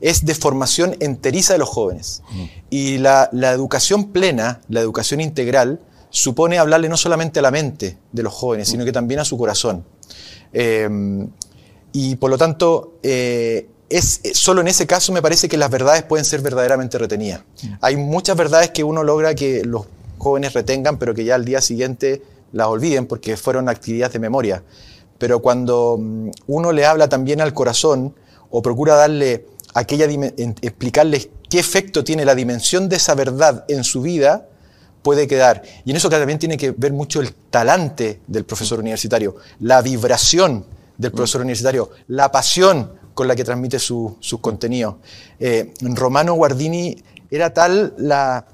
Speaker 2: es de formación enteriza de los jóvenes. Y la, educación plena, la educación integral, supone hablarle no solamente a la mente de los jóvenes, sino que también a su corazón. Em, y por lo tanto, eh, es, solo en ese caso me parece que las verdades pueden ser verdaderamente retenidas. Hay muchas verdades que uno logra que los jóvenes retengan, pero que ya al día siguiente las olviden porque fueron actividades de memoria. Pero cuando mm, uno le habla también al corazón o procura darle aquella explicarles qué efecto tiene la dimensión de esa verdad en su vida, puede quedar. Y en eso también tiene que ver mucho el talante del profesor universitario, la vibración del profesor universitario, la pasión con la que transmite sus contenidos. Eh, Romano Guardini era tal la,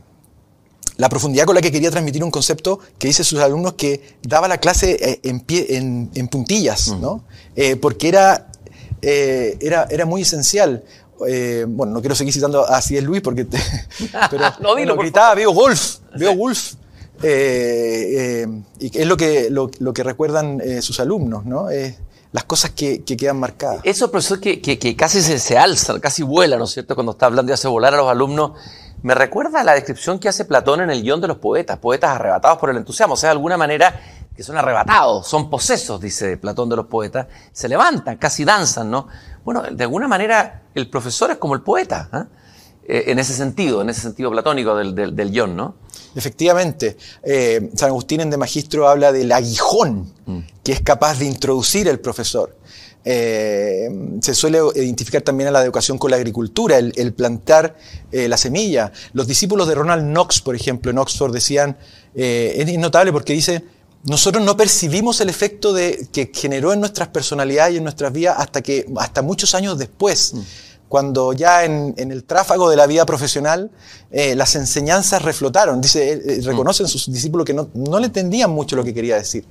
Speaker 2: la profundidad con la que quería transmitir un concepto que dice sus alumnos que daba la clase eh, en, pie, en, puntillas, ¿no? Eh, porque era, era, era muy esencial. Eh, bueno, no quiero seguir citando a C.S. Luis porque pero no, dilo, gritaba, veo Wolf, veo Wolf. Eh, eh, y es lo que, lo, que recuerdan sus alumnos, ¿no? Las cosas que, quedan marcadas.
Speaker 1: Eso, profesor, que, que, casi se, se, alza, casi vuela, ¿no es cierto? Cuando está hablando y hace volar a los alumnos, me recuerda a la descripción que hace Platón en el guion de los poetas, poetas arrebatados por el entusiasmo. O sea, de alguna manera que son arrebatados, son posesos, dice Platón de los poetas, se levantan, casi danzan, ¿no? Bueno, de alguna manera el profesor es como el poeta, eh, en ese sentido, en ese sentido platónico del, del, guion, ¿no?
Speaker 2: Efectivamente, eh, San Agustín en De Magistro habla del aguijón mm. que es capaz de introducir el profesor. Eh, se suele identificar también a la educación con la agricultura, el, plantar la semilla. Los discípulos de Ronald Knox, por ejemplo, en Oxford decían, es notable porque dice, nosotros no percibimos el efecto de, que generó en nuestras personalidades y en nuestras vidas hasta, que, hasta muchos años después. Mm. Cuando ya en, el tráfago de la vida profesional eh, las enseñanzas reflotaron. Dice, eh, eh, reconocen sus discípulos que no, no, le entendían mucho lo que quería decir.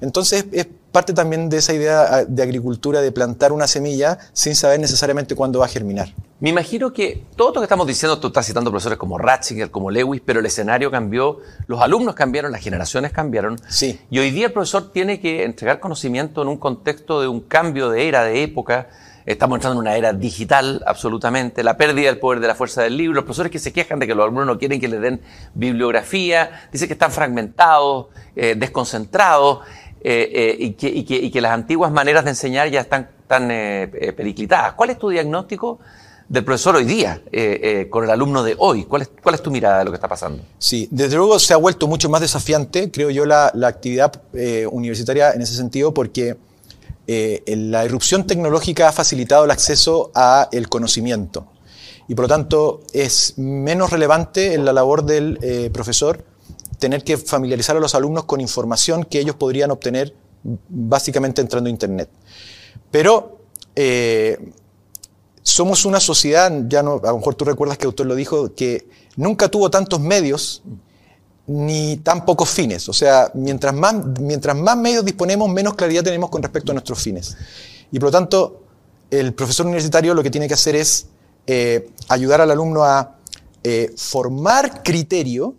Speaker 2: Entonces es parte también de esa idea ah, de agricultura de plantar una semilla sin saber necesariamente cuándo va a germinar.
Speaker 1: Me imagino que todo lo que estamos diciendo, tú estás citando profesores como Ratzinger, como Lewis, pero el escenario cambió, los alumnos cambiaron, las generaciones cambiaron.
Speaker 2: Sí.
Speaker 1: Y hoy día el profesor tiene que entregar conocimiento en un contexto de un cambio de era, de época. Estamos entrando en una era digital, absolutamente. La pérdida del poder de la fuerza del libro. Los profesores que se quejan de que los alumnos no quieren que les den bibliografía. Dicen que están fragmentados, eh, desconcentrados. Eh, eh, y, que, las antiguas maneras de enseñar ya están tan periclitadas. ¿Cuál es tu diagnóstico del profesor hoy día con el alumno de hoy? ¿Cuál es, ¿Cuál es tu mirada de lo que está pasando?
Speaker 2: Sí, desde luego se ha vuelto mucho más desafiante, creo yo, la, actividad universitaria en ese sentido, porque la irrupción tecnológica ha facilitado el acceso a el conocimiento. Y por lo tanto es menos relevante en la labor del profesor tener que familiarizar a los alumnos con información que ellos podrían obtener básicamente entrando a Internet. Pero somos una sociedad, ya no, a lo mejor tú recuerdas que autor lo dijo, que nunca tuvo tantos medios ni tan pocos fines. O sea, mientras más, medios disponemos, menos claridad tenemos con respecto a nuestros fines. Y por lo tanto, el profesor universitario lo que tiene que hacer es eh, ayudar al alumno a eh, formar criterio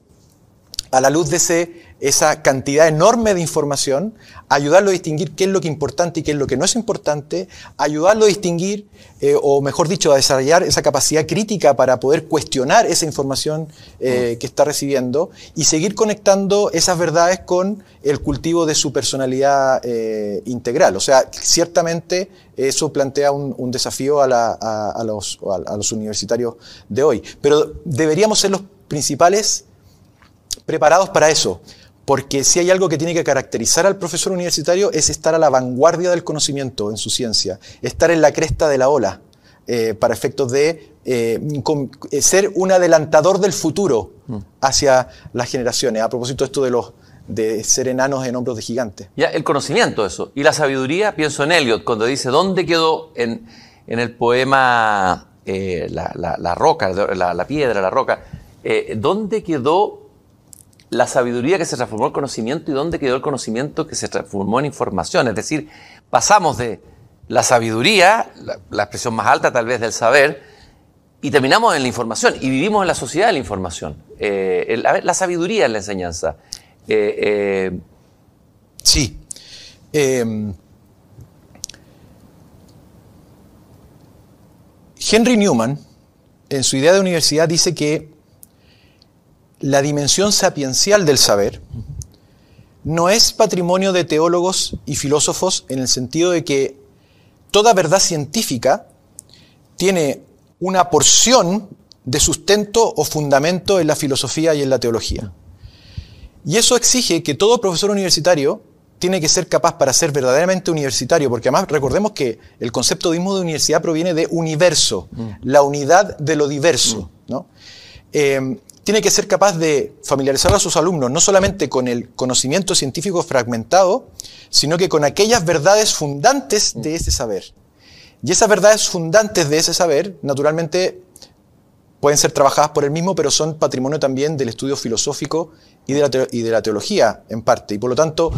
Speaker 2: a la luz de ese esa cantidad enorme de información, ayudarlo a distinguir qué es lo que es importante y qué es lo que no es importante, ayudarlo a distinguir, eh, o mejor dicho, a desarrollar esa capacidad crítica para poder cuestionar esa información eh, que está recibiendo y seguir conectando esas verdades con el cultivo de su personalidad eh, integral. O sea, ciertamente eso plantea un, desafío a, los, a los universitarios de hoy, pero deberíamos ser los principales preparados para eso. Porque si hay algo que tiene que caracterizar al profesor universitario es estar a la vanguardia del conocimiento en su ciencia, estar en la cresta de la ola, eh, para efectos de eh, eh, ser un adelantador del futuro mm. hacia las generaciones. A propósito esto de los de ser enanos en hombros de gigantes.
Speaker 1: Ya, el conocimiento, eso. Y la sabiduría, pienso en Eliot, cuando dice, ¿dónde quedó en, en el poema la, roca, la, la, piedra, la roca? ¿Dónde quedó la sabiduría que se transformó en conocimiento y dónde quedó el conocimiento que se transformó en información. Es decir, pasamos de la sabiduría, la, expresión más alta tal vez del saber, y terminamos en la información y vivimos en la sociedad de la información. Eh, la, sabiduría en la enseñanza.
Speaker 2: Eh, eh, sí. Henry Newman, en su idea de universidad, dice que la dimensión sapiencial del saber no es patrimonio de teólogos y filósofos en el sentido de que toda verdad científica tiene una porción de sustento o fundamento en la filosofía y en la teología. Y eso exige que todo profesor universitario tiene que ser capaz para ser verdaderamente universitario, porque además recordemos que el concepto mismo de universidad proviene de universo, mm. la unidad de lo diverso. Mm. ¿no? Eh, tiene que ser capaz de familiarizar a sus alumnos no solamente con el conocimiento científico fragmentado, sino que con aquellas verdades fundantes de ese saber. Y esas verdades fundantes de ese saber, naturalmente, pueden ser trabajadas por él mismo, pero son patrimonio también del estudio filosófico y de la, y de la teología, en parte. Y por lo tanto,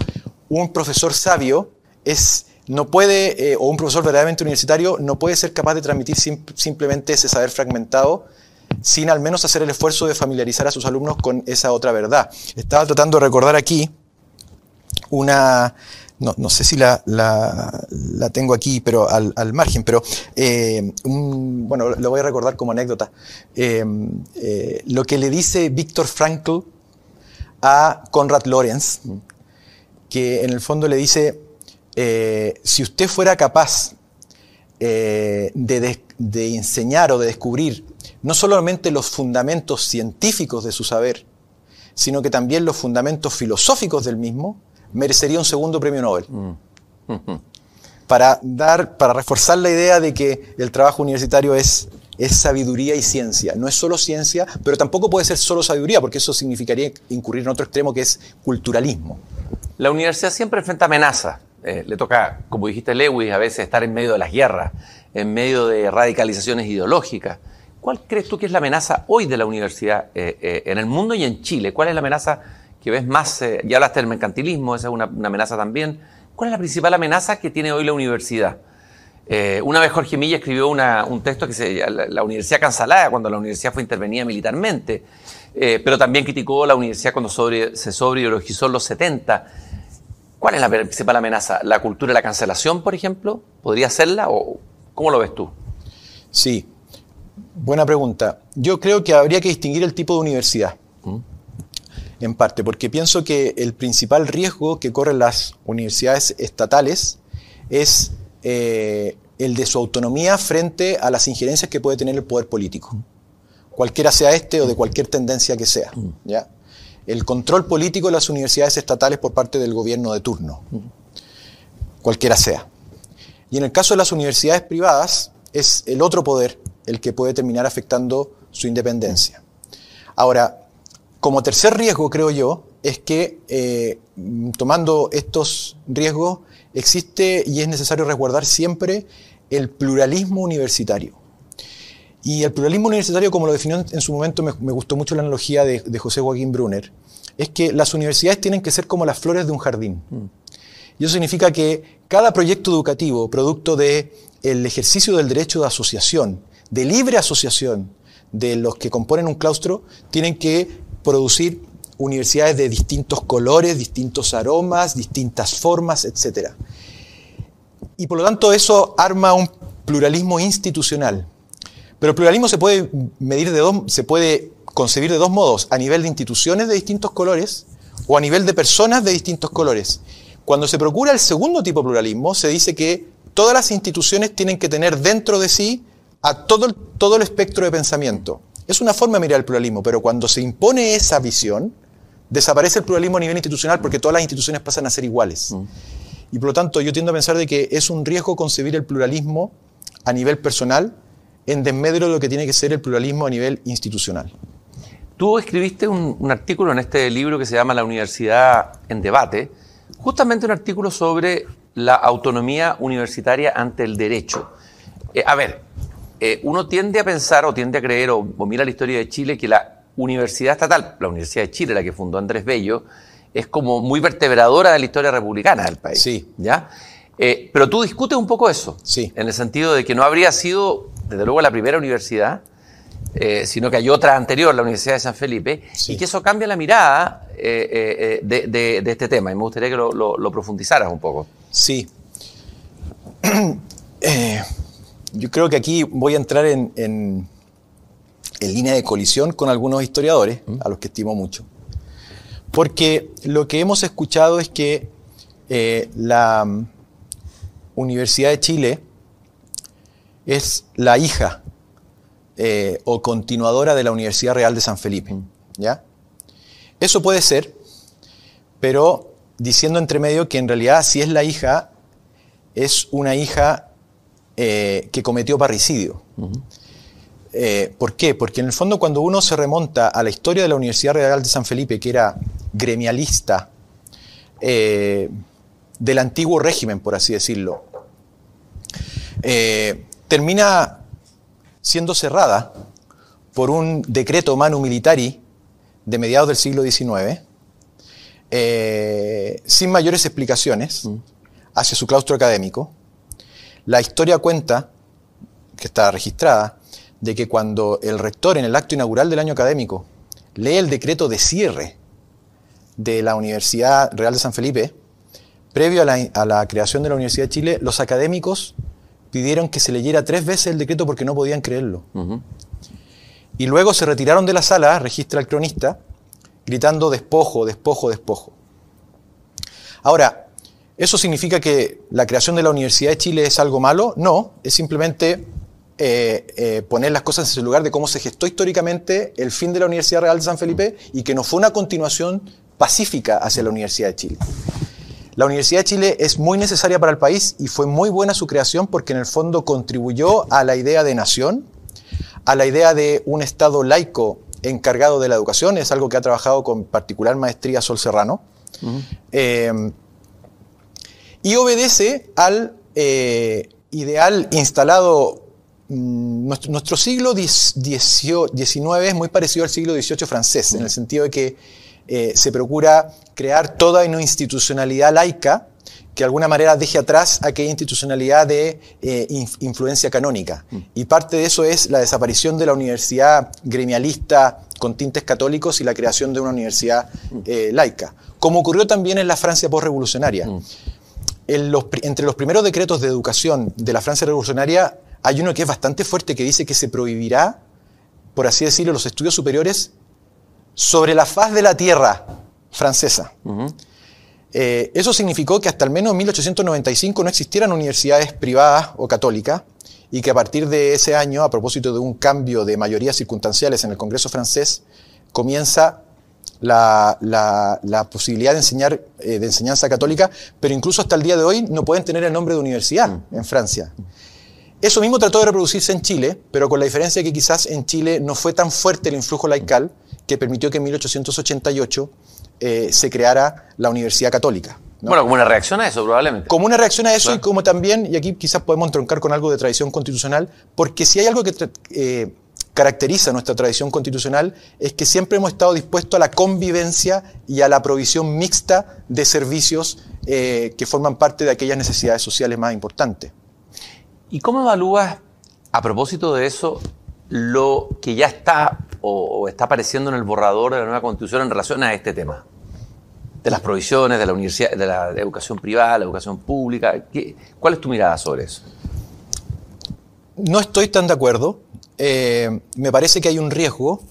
Speaker 2: un profesor sabio es no puede, eh, o un profesor verdaderamente universitario, no puede ser capaz de transmitir simplemente ese saber fragmentado, sin al menos hacer el esfuerzo de familiarizar a sus alumnos con esa otra verdad. Estaba tratando de recordar aquí una, no, sé si la, tengo aquí, pero al, margen, pero eh, bueno, lo voy a recordar como anécdota. Eh, eh, lo que le dice Víctor Frankl a Conrad Lorenz, que en el fondo le dice, si usted fuera capaz de, de enseñar o de descubrir no solamente los fundamentos científicos de su saber, sino que también los fundamentos filosóficos del mismo, merecería un segundo premio Nobel. Mm. para dar, para reforzar la idea de que el trabajo universitario es, es sabiduría y ciencia. No es solo ciencia, pero tampoco puede ser solo sabiduría, porque eso significaría incurrir en otro extremo que es culturalismo.
Speaker 1: La universidad siempre enfrenta amenazas. Eh, le toca, como dijiste Lewis, a veces estar en medio de las guerras, en medio de radicalizaciones ideológicas. ¿Cuál crees tú que es la amenaza hoy de la universidad eh, eh, en el mundo y en Chile? ¿Cuál es la amenaza que ves más? Eh, ya hablaste del mercantilismo, esa es una, amenaza también. ¿Cuál es la principal amenaza que tiene hoy la universidad? una vez Jorge Milla escribió un texto que se la, la universidad cancelada cuando la universidad fue intervenida militarmente, pero también criticó la universidad cuando se sobreideologizó en los 70. ¿Cuál es la principal amenaza? ¿La cultura de la cancelación, por ejemplo? ¿Podría serla o cómo lo ves tú?
Speaker 2: Sí, Buena pregunta. Yo creo que habría que distinguir el tipo de universidad. ¿Mm? En parte, porque pienso que el principal riesgo que corren las universidades estatales es eh, el de su autonomía frente a las injerencias que puede tener el poder político. Cualquiera sea este o de cualquier tendencia que sea. ¿Mm? ¿ya? El control político de las universidades estatales por parte del gobierno de turno. ¿Mm? Cualquiera sea. Y en el caso de las universidades privadas, es el otro poder el que puede terminar afectando su independencia. Ahora, como tercer riesgo, creo yo, es que eh, tomando estos riesgos existe y es necesario resguardar siempre el pluralismo universitario. Y el pluralismo universitario, como lo definió en su momento, me, gustó mucho la analogía de, José Joaquín Brunner, es que las universidades tienen que ser como las flores de un jardín. Mm. Y eso significa que cada proyecto educativo, producto del el ejercicio del derecho de asociación, de libre asociación de los que componen un claustro tienen que producir universidades de distintos colores, distintos aromas, distintas formas, etc. Y por lo tanto eso arma un pluralismo institucional. Pero el pluralismo se puede medir de dos, se puede concebir de dos modos, a nivel de instituciones de distintos colores o a nivel de personas de distintos colores. Cuando se procura el segundo tipo de pluralismo, se dice que todas las instituciones tienen que tener dentro de sí a todo el, todo el espectro de pensamiento. Es una forma de mirar el pluralismo, pero cuando se impone esa visión, desaparece el pluralismo a nivel institucional porque todas las instituciones pasan a ser iguales. Mm. Y por lo tanto, yo tiendo a pensar de que es un riesgo concebir el pluralismo a nivel personal en desmedro de lo que tiene que ser el pluralismo a nivel institucional.
Speaker 1: Tú escribiste un, un, artículo en este libro que se llama La Universidad en Debate, justamente un artículo sobre la autonomía universitaria ante el derecho. Eh, a ver, eh, uno tiende a pensar o tiende a creer o, mira la historia de Chile que la universidad estatal, la Universidad de Chile, la que fundó Andrés Bello, es como muy vertebradora de la historia republicana del país.
Speaker 2: Sí.
Speaker 1: ¿Ya? Eh, pero tú discutes un poco eso.
Speaker 2: Sí.
Speaker 1: En el sentido de que no habría sido, desde luego, la primera universidad, eh, sino que hay otra anterior, la Universidad de San Felipe, y que eso cambia la mirada de, este tema. Y me gustaría que lo, lo profundizaras un poco.
Speaker 2: Sí. yo creo que aquí voy a entrar en, en, línea de colisión con algunos historiadores, a los que estimo mucho. Porque lo que hemos escuchado es que eh, la mm, Universidad de Chile es la hija eh, o continuadora de la Universidad Real de San Felipe. ¿ya? Eso puede ser, pero diciendo entre medio que en realidad si es la hija, es una hija eh, que cometió parricidio. Eh, ¿Por qué? Porque en el fondo cuando uno se remonta a la historia de la Universidad Real de San Felipe, que era gremialista eh, del antiguo régimen, por así decirlo, termina siendo cerrada por un decreto manu militari de mediados del siglo XIX, sin mayores explicaciones, hacia su claustro académico. La historia cuenta, que está registrada, de que cuando el rector en el acto inaugural del año académico lee el decreto de cierre de la Universidad Real de San Felipe, previo a la, creación de la Universidad de Chile, los académicos pidieron que se leyera tres veces el decreto porque no podían creerlo. Y luego se retiraron de la sala, registra el cronista, gritando despojo, despojo, despojo. Ahora, ¿Eso significa que la creación de la Universidad de Chile es algo malo? No, es simplemente eh, eh, poner las cosas en su lugar de cómo se gestó históricamente el fin de la Universidad Real de San Felipe y que no fue una continuación pacífica hacia la Universidad de Chile. La Universidad de Chile es muy necesaria para el país y fue muy buena su creación porque en el fondo contribuyó a la idea de nación, a la idea de un Estado laico encargado de la educación, es algo que ha trabajado con particular maestría Sol Serrano y obedece al eh, ideal instalado. Mm, nuestro, siglo XIX es muy parecido al siglo XVIII francés, en el sentido de que eh, se procura crear toda una institucionalidad laica que de alguna manera deje atrás aquella institucionalidad de eh, influencia canónica. Mm. Y parte de eso es la desaparición de la universidad gremialista con tintes católicos y la creación de una universidad mm. laica, como ocurrió también en la Francia postrevolucionaria entre los primeros decretos de educación de la Francia revolucionaria hay uno que es bastante fuerte que dice que se prohibirá, por así decirlo, los estudios superiores sobre la faz de la tierra francesa. Eh, eso significó que hasta al menos 1895 no existieran universidades privadas o católicas y que a partir de ese año, a propósito de un cambio de mayorías circunstanciales en el Congreso francés, comienza la, posibilidad de enseñar eh, de enseñanza católica, pero incluso hasta el día de hoy no pueden tener el nombre de universidad mm. en Francia. Eso mismo trató de reproducirse en Chile, pero con la diferencia de que quizás en Chile no fue tan fuerte el influjo laical que permitió que en 1888 eh, se creara la Universidad Católica.
Speaker 1: Bueno, como una reacción a eso, probablemente.
Speaker 2: Como una reacción a eso y como también, y aquí quizás podemos entroncar con algo de tradición constitucional, porque si hay algo que eh, caracteriza nuestra tradición constitucional es que siempre hemos estado dispuestos a la convivencia y a la provisión mixta de servicios eh, que forman parte de aquellas necesidades sociales más importantes.
Speaker 1: ¿Y cómo evalúas, a propósito de eso, lo que ya está o, está apareciendo en el borrador de la nueva constitución en relación a este tema? De las provisiones, de la universidad, de la educación privada, la educación pública. ¿Cuál es tu mirada sobre eso?
Speaker 2: No estoy tan de acuerdo. Eh, me parece que hay un riesgo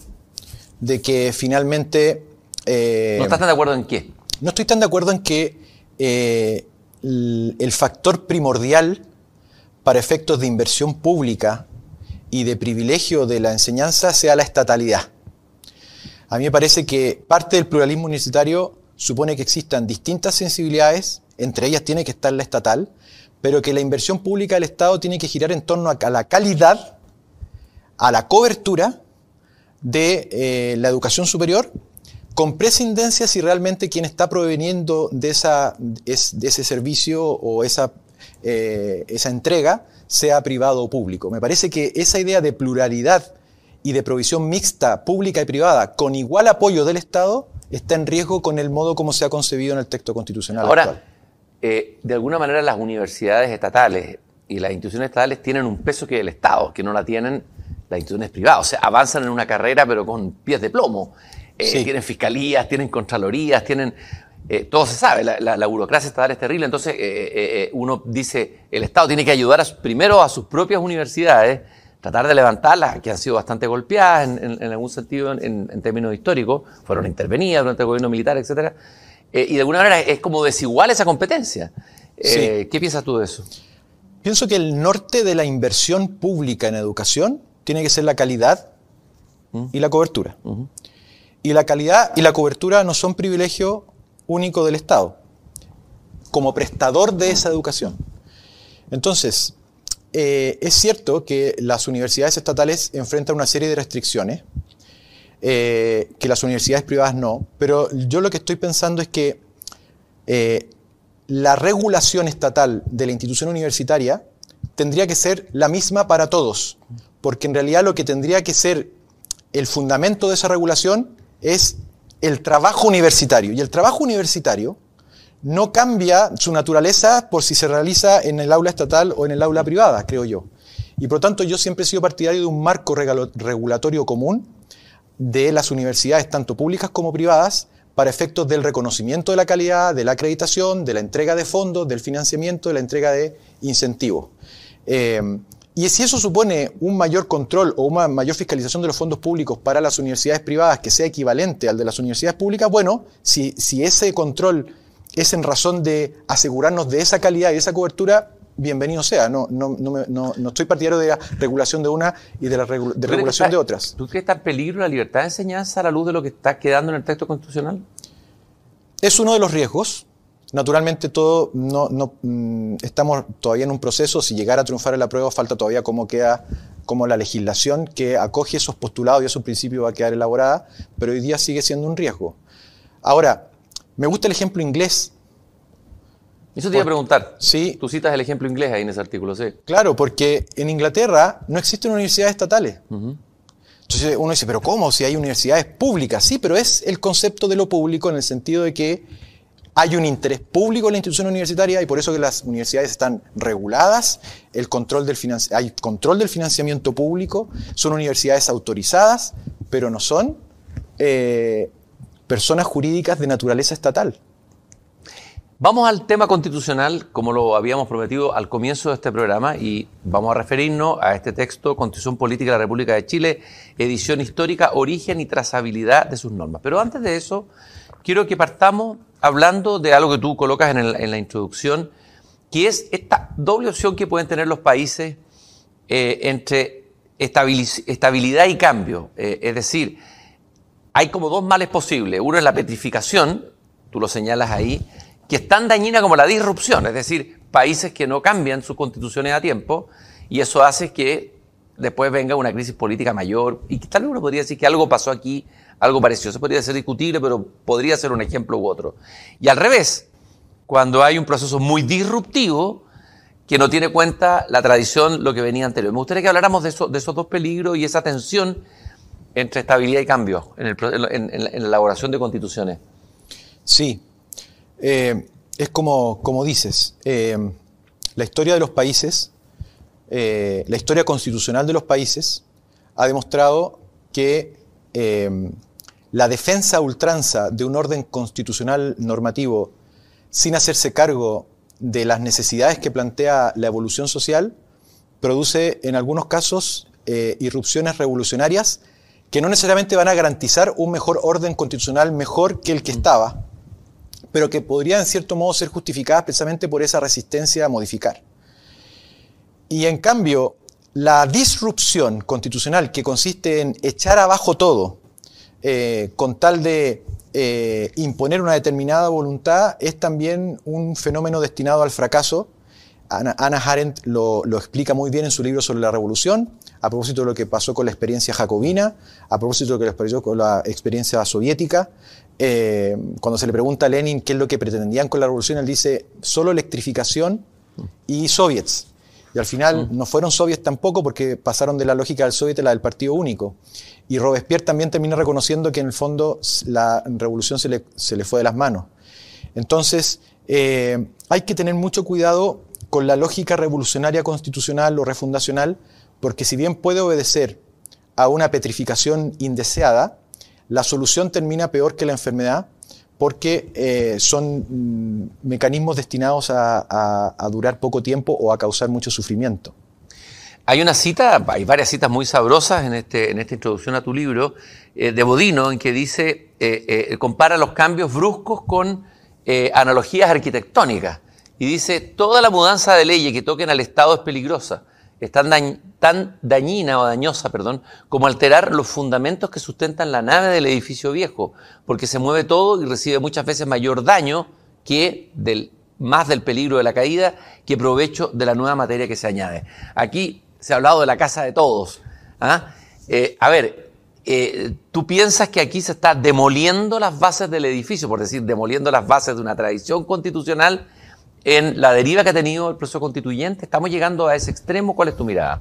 Speaker 2: de que finalmente...
Speaker 1: Eh, ¿No estás tan de acuerdo en qué?
Speaker 2: No estoy tan de acuerdo en que eh, el, factor primordial para efectos de inversión pública y de privilegio de la enseñanza sea la estatalidad. A mí me parece que parte del pluralismo universitario supone que existan distintas sensibilidades, entre ellas tiene que estar la estatal, pero que la inversión pública del Estado tiene que girar en torno a la calidad a la cobertura de eh, la educación superior con prescindencia si realmente quien está proveniendo de, esa, de ese servicio o esa, eh, esa entrega sea privado o público. Me parece que esa idea de pluralidad y de provisión mixta, pública y privada, con igual apoyo del Estado, está en riesgo con el modo como se ha concebido en el texto constitucional
Speaker 1: Ahora, eh, de alguna manera las universidades estatales y las instituciones estatales tienen un peso que el Estado, que no la tienen las instituciones privadas. O sea, avanzan en una carrera pero con pies de plomo. Eh, tienen fiscalías, tienen contralorías, tienen... eh, todo se sabe, la, burocracia estatal es terrible, entonces uno dice, el Estado tiene que ayudar primero a sus propias universidades, tratar de levantarlas, que han sido bastante golpeadas en, algún sentido en, términos históricos, fueron intervenidas durante el gobierno militar, etc. y de alguna manera es como desigual esa competencia. ¿Qué piensas tú de eso?
Speaker 2: Pienso que el norte de la inversión pública en educación tiene que ser la calidad y la cobertura. Y la calidad y la cobertura no son privilegio único del Estado, como prestador de esa educación. Entonces, eh, es cierto que las universidades estatales enfrentan una serie de restricciones, eh, que las universidades privadas no, pero yo lo que estoy pensando es que eh, la regulación estatal de la institución universitaria tendría que ser la misma para todos, porque en realidad lo que tendría que ser el fundamento de esa regulación es el trabajo universitario. Y el trabajo universitario no cambia su naturaleza por si se realiza en el aula estatal o en el aula privada, creo yo. Y por lo tanto yo siempre he sido partidario de un marco regulatorio común de las universidades, tanto públicas como privadas, para efectos del reconocimiento de la calidad, de la acreditación, de la entrega de fondos, del financiamiento, de la entrega de incentivos. Eh, y si eso supone un mayor control o una mayor fiscalización de los fondos públicos para las universidades privadas que sea equivalente al de las universidades públicas, bueno, si, si ese control es en razón de asegurarnos de esa calidad y de esa cobertura, bienvenido sea. No, no, no, no, estoy partidario de la regulación de una y de la de regulación de otras.
Speaker 1: ¿Tú crees que está en peligro la libertad de enseñanza a la luz de lo que está quedando en el texto constitucional?
Speaker 2: Es uno de los riesgos. Naturalmente todo no, no mm, estamos todavía en un proceso, si llegara a triunfar en la prueba falta todavía cómo queda como la legislación que acoge esos postulados y esos principios va a quedar elaborada, pero hoy día sigue siendo un riesgo. Ahora, me gusta el ejemplo inglés.
Speaker 1: Eso te iba a preguntar.
Speaker 2: Sí.
Speaker 1: Tú citas el ejemplo inglés ahí en ese artículo, sí.
Speaker 2: Claro, porque en Inglaterra no existen universidades estatales. Entonces uno dice, pero ¿cómo? Si hay universidades públicas. Sí, pero es el concepto de lo público en el sentido de que hay un interés público en la institución universitaria y por eso que las universidades están reguladas, el control del hay control del financiamiento público, son universidades autorizadas, pero no son eh, personas jurídicas de naturaleza estatal.
Speaker 1: Vamos al tema constitucional, como lo habíamos prometido al comienzo de este programa, y vamos a referirnos a este texto, Constitución Política de la República de Chile, edición histórica, origen y trazabilidad de sus normas. Pero antes de eso, quiero que partamos hablando de algo que tú colocas en, la introducción, que es esta doble opción que pueden tener los países eh, entre estabilidad y cambio. Eh, es decir, hay como dos males posibles. Uno es la petrificación, tú lo señalas ahí, que es tan dañina como la disrupción, es decir, países que no cambian sus constituciones a tiempo y eso hace que después venga una crisis política mayor y tal vez uno podría decir que algo pasó aquí algo parecido. Eso podría ser discutible, pero podría ser un ejemplo u otro. Y al revés, cuando hay un proceso muy disruptivo que no tiene cuenta la tradición, lo que venía anterior. Me gustaría que habláramos de, esos dos peligros y esa tensión entre estabilidad y cambio en, la elaboración de constituciones.
Speaker 2: Sí, eh, es como, como dices, eh, la historia de los países, eh, la historia constitucional de los países ha demostrado que la defensa ultranza de un orden constitucional normativo sin hacerse cargo de las necesidades que plantea la evolución social produce en algunos casos eh, irrupciones revolucionarias que no necesariamente van a garantizar un mejor orden constitucional mejor que el que estaba, pero que podrían en cierto modo ser justificadas precisamente por esa resistencia a modificar. Y en cambio, la disrupción constitucional que consiste en echar abajo todo, eh, con tal de eh, imponer una determinada voluntad, es también un fenómeno destinado al fracaso. Ana, Arendt lo, explica muy bien en su libro sobre la revolución, a propósito de lo que pasó con la experiencia jacobina, a propósito de lo que pasó con la experiencia soviética. Eh, cuando se le pregunta a Lenin qué es lo que pretendían con la revolución, él dice solo electrificación y soviets. Y al final mm. no fueron soviets tampoco porque pasaron de la lógica del soviet a la del partido único. Y Robespierre también termina reconociendo que en el fondo la revolución se le, se le fue de las manos. Entonces, eh, hay que tener mucho cuidado con la lógica revolucionaria constitucional o refundacional, porque si bien puede obedecer a una petrificación indeseada, la solución termina peor que la enfermedad, porque eh, son mm, mecanismos destinados a, durar poco tiempo o a causar mucho sufrimiento.
Speaker 1: Hay una cita, hay varias citas muy sabrosas en, este, esta introducción a tu libro, eh, de Bodino, en que dice, eh, compara los cambios bruscos con analogías arquitectónicas. Y dice, toda la mudanza de leyes que toquen al Estado es peligrosa es tan, dañina o dañosa, perdón, como alterar los fundamentos que sustentan la nave del edificio viejo, porque se mueve todo y recibe muchas veces mayor daño que más del peligro de la caída que provecho de la nueva materia que se añade. Aquí se ha hablado de la casa de todos. ¿ah? Eh, a ver, eh, ¿tú piensas que aquí se está demoliendo las bases del edificio, por decir, demoliendo las bases de una tradición constitucional? En la deriva que ha tenido el proceso constituyente? ¿Estamos llegando a ese extremo? ¿Cuál es tu mirada?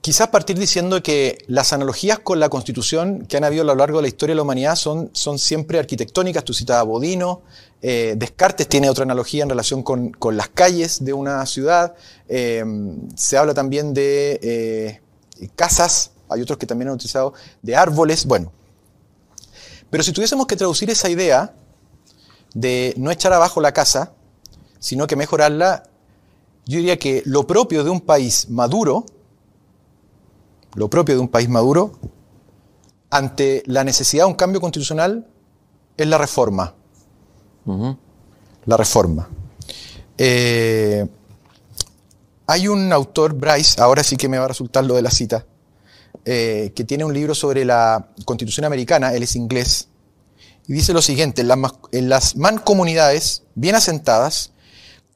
Speaker 2: Quizás partir diciendo que las analogías con la Constitución que han habido a lo largo de la historia de la humanidad son, siempre arquitectónicas. Tú citabas Bodino, eh, Descartes tiene otra analogía en relación con, las calles de una ciudad. Eh, se habla también de eh, casas, hay otros que también han utilizado, de árboles. Bueno, pero si tuviésemos que traducir esa idea de no echar abajo la casa, sino que mejorarla, yo diría que lo propio de un país maduro, lo propio de un país maduro, ante la necesidad de un cambio constitucional, es la reforma. La reforma. Eh, hay un autor, Bryce, ahora sí que me va a resultar lo de la cita, eh, que tiene un libro sobre la constitución americana, él es inglés, y dice lo siguiente, en las, en las mancomunidades bien asentadas,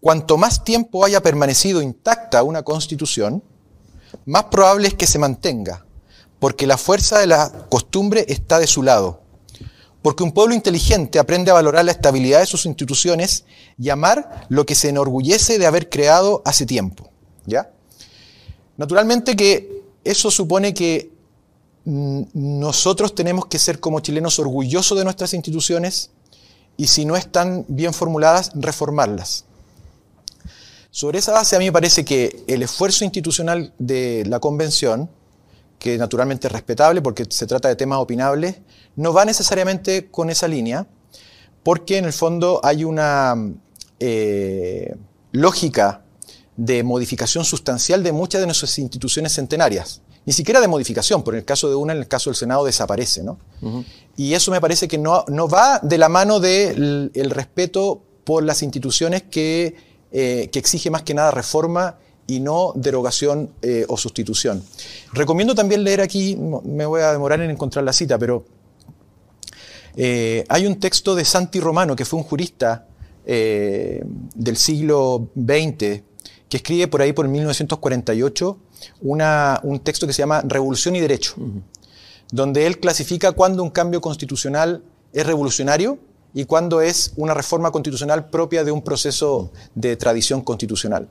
Speaker 2: cuanto más tiempo haya permanecido intacta una constitución, más probable es que se mantenga, porque la fuerza de la costumbre está de su lado. Porque un pueblo inteligente aprende a valorar la estabilidad de sus instituciones y amar lo que se enorgullece de haber creado hace tiempo. ¿Ya? Naturalmente que eso supone que mm, nosotros tenemos que ser como chilenos orgullosos de nuestras instituciones y si no están bien formuladas, reformarlas. Sobre esa base a mí me parece que el esfuerzo institucional de la convención, que naturalmente es respetable porque se trata de temas opinables, no va necesariamente con esa línea, porque en el fondo hay una eh, lógica de modificación sustancial de muchas de nuestras instituciones centenarias. Ni siquiera de modificación, por el caso de una, en el caso del Senado desaparece. ¿no? Y eso me parece que no, no va de la mano del respeto por las instituciones que eh, que exige más que nada reforma y no derogación eh, o sustitución. Recomiendo también leer aquí, me voy a demorar en encontrar la cita, pero eh, hay un texto de Santi Romano, que fue un jurista del siglo XX, que escribe por ahí por 1948 un texto que se llama Revolución y Derecho, donde él clasifica cuándo un cambio constitucional es revolucionario y cuándo es una reforma constitucional propia de un proceso de tradición constitucional.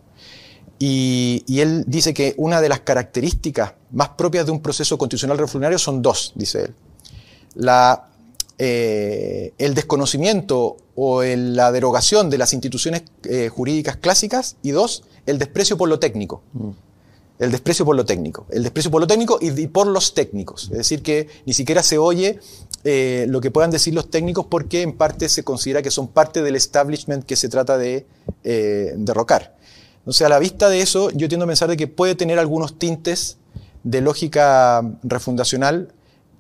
Speaker 2: Y, él dice que una de las características más propias de un proceso constitucional revolucionario son dos, dice él. La, eh, el desconocimiento o la derogación de las instituciones eh, jurídicas clásicas y dos, el desprecio por lo técnico. Mm. El desprecio por lo técnico. El desprecio por lo técnico y por los técnicos. Es decir, que ni siquiera se oye eh, lo que puedan decir los técnicos porque en parte se considera que son parte del establishment que se trata de eh, derrocar. Entonces, a la vista de eso, yo tiendo a pensar de que puede tener algunos tintes de lógica refundacional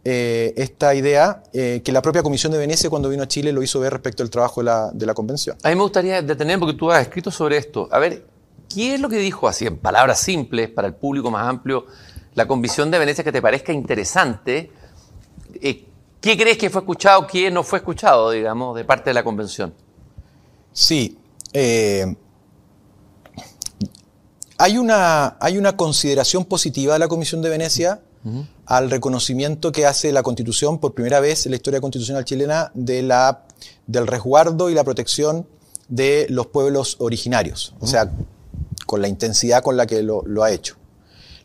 Speaker 2: eh, esta idea que la propia Comisión de Venecia cuando vino a Chile lo hizo ver respecto al trabajo de la, de la convención.
Speaker 1: A mí me gustaría detener, porque tú has escrito sobre esto. A ver, ¿qué es lo que dijo así en palabras simples para el público más amplio la Comisión de Venecia que te parezca interesante? ¿Qué crees que fue escuchado, qué no fue escuchado, digamos, de parte de la convención?
Speaker 2: Sí. Eh, hay, una, hay una consideración positiva de la Comisión de Venecia al reconocimiento que hace la Constitución por primera vez en la historia constitucional chilena de la, del resguardo y la protección de los pueblos originarios, o sea, con la intensidad con la que lo ha hecho.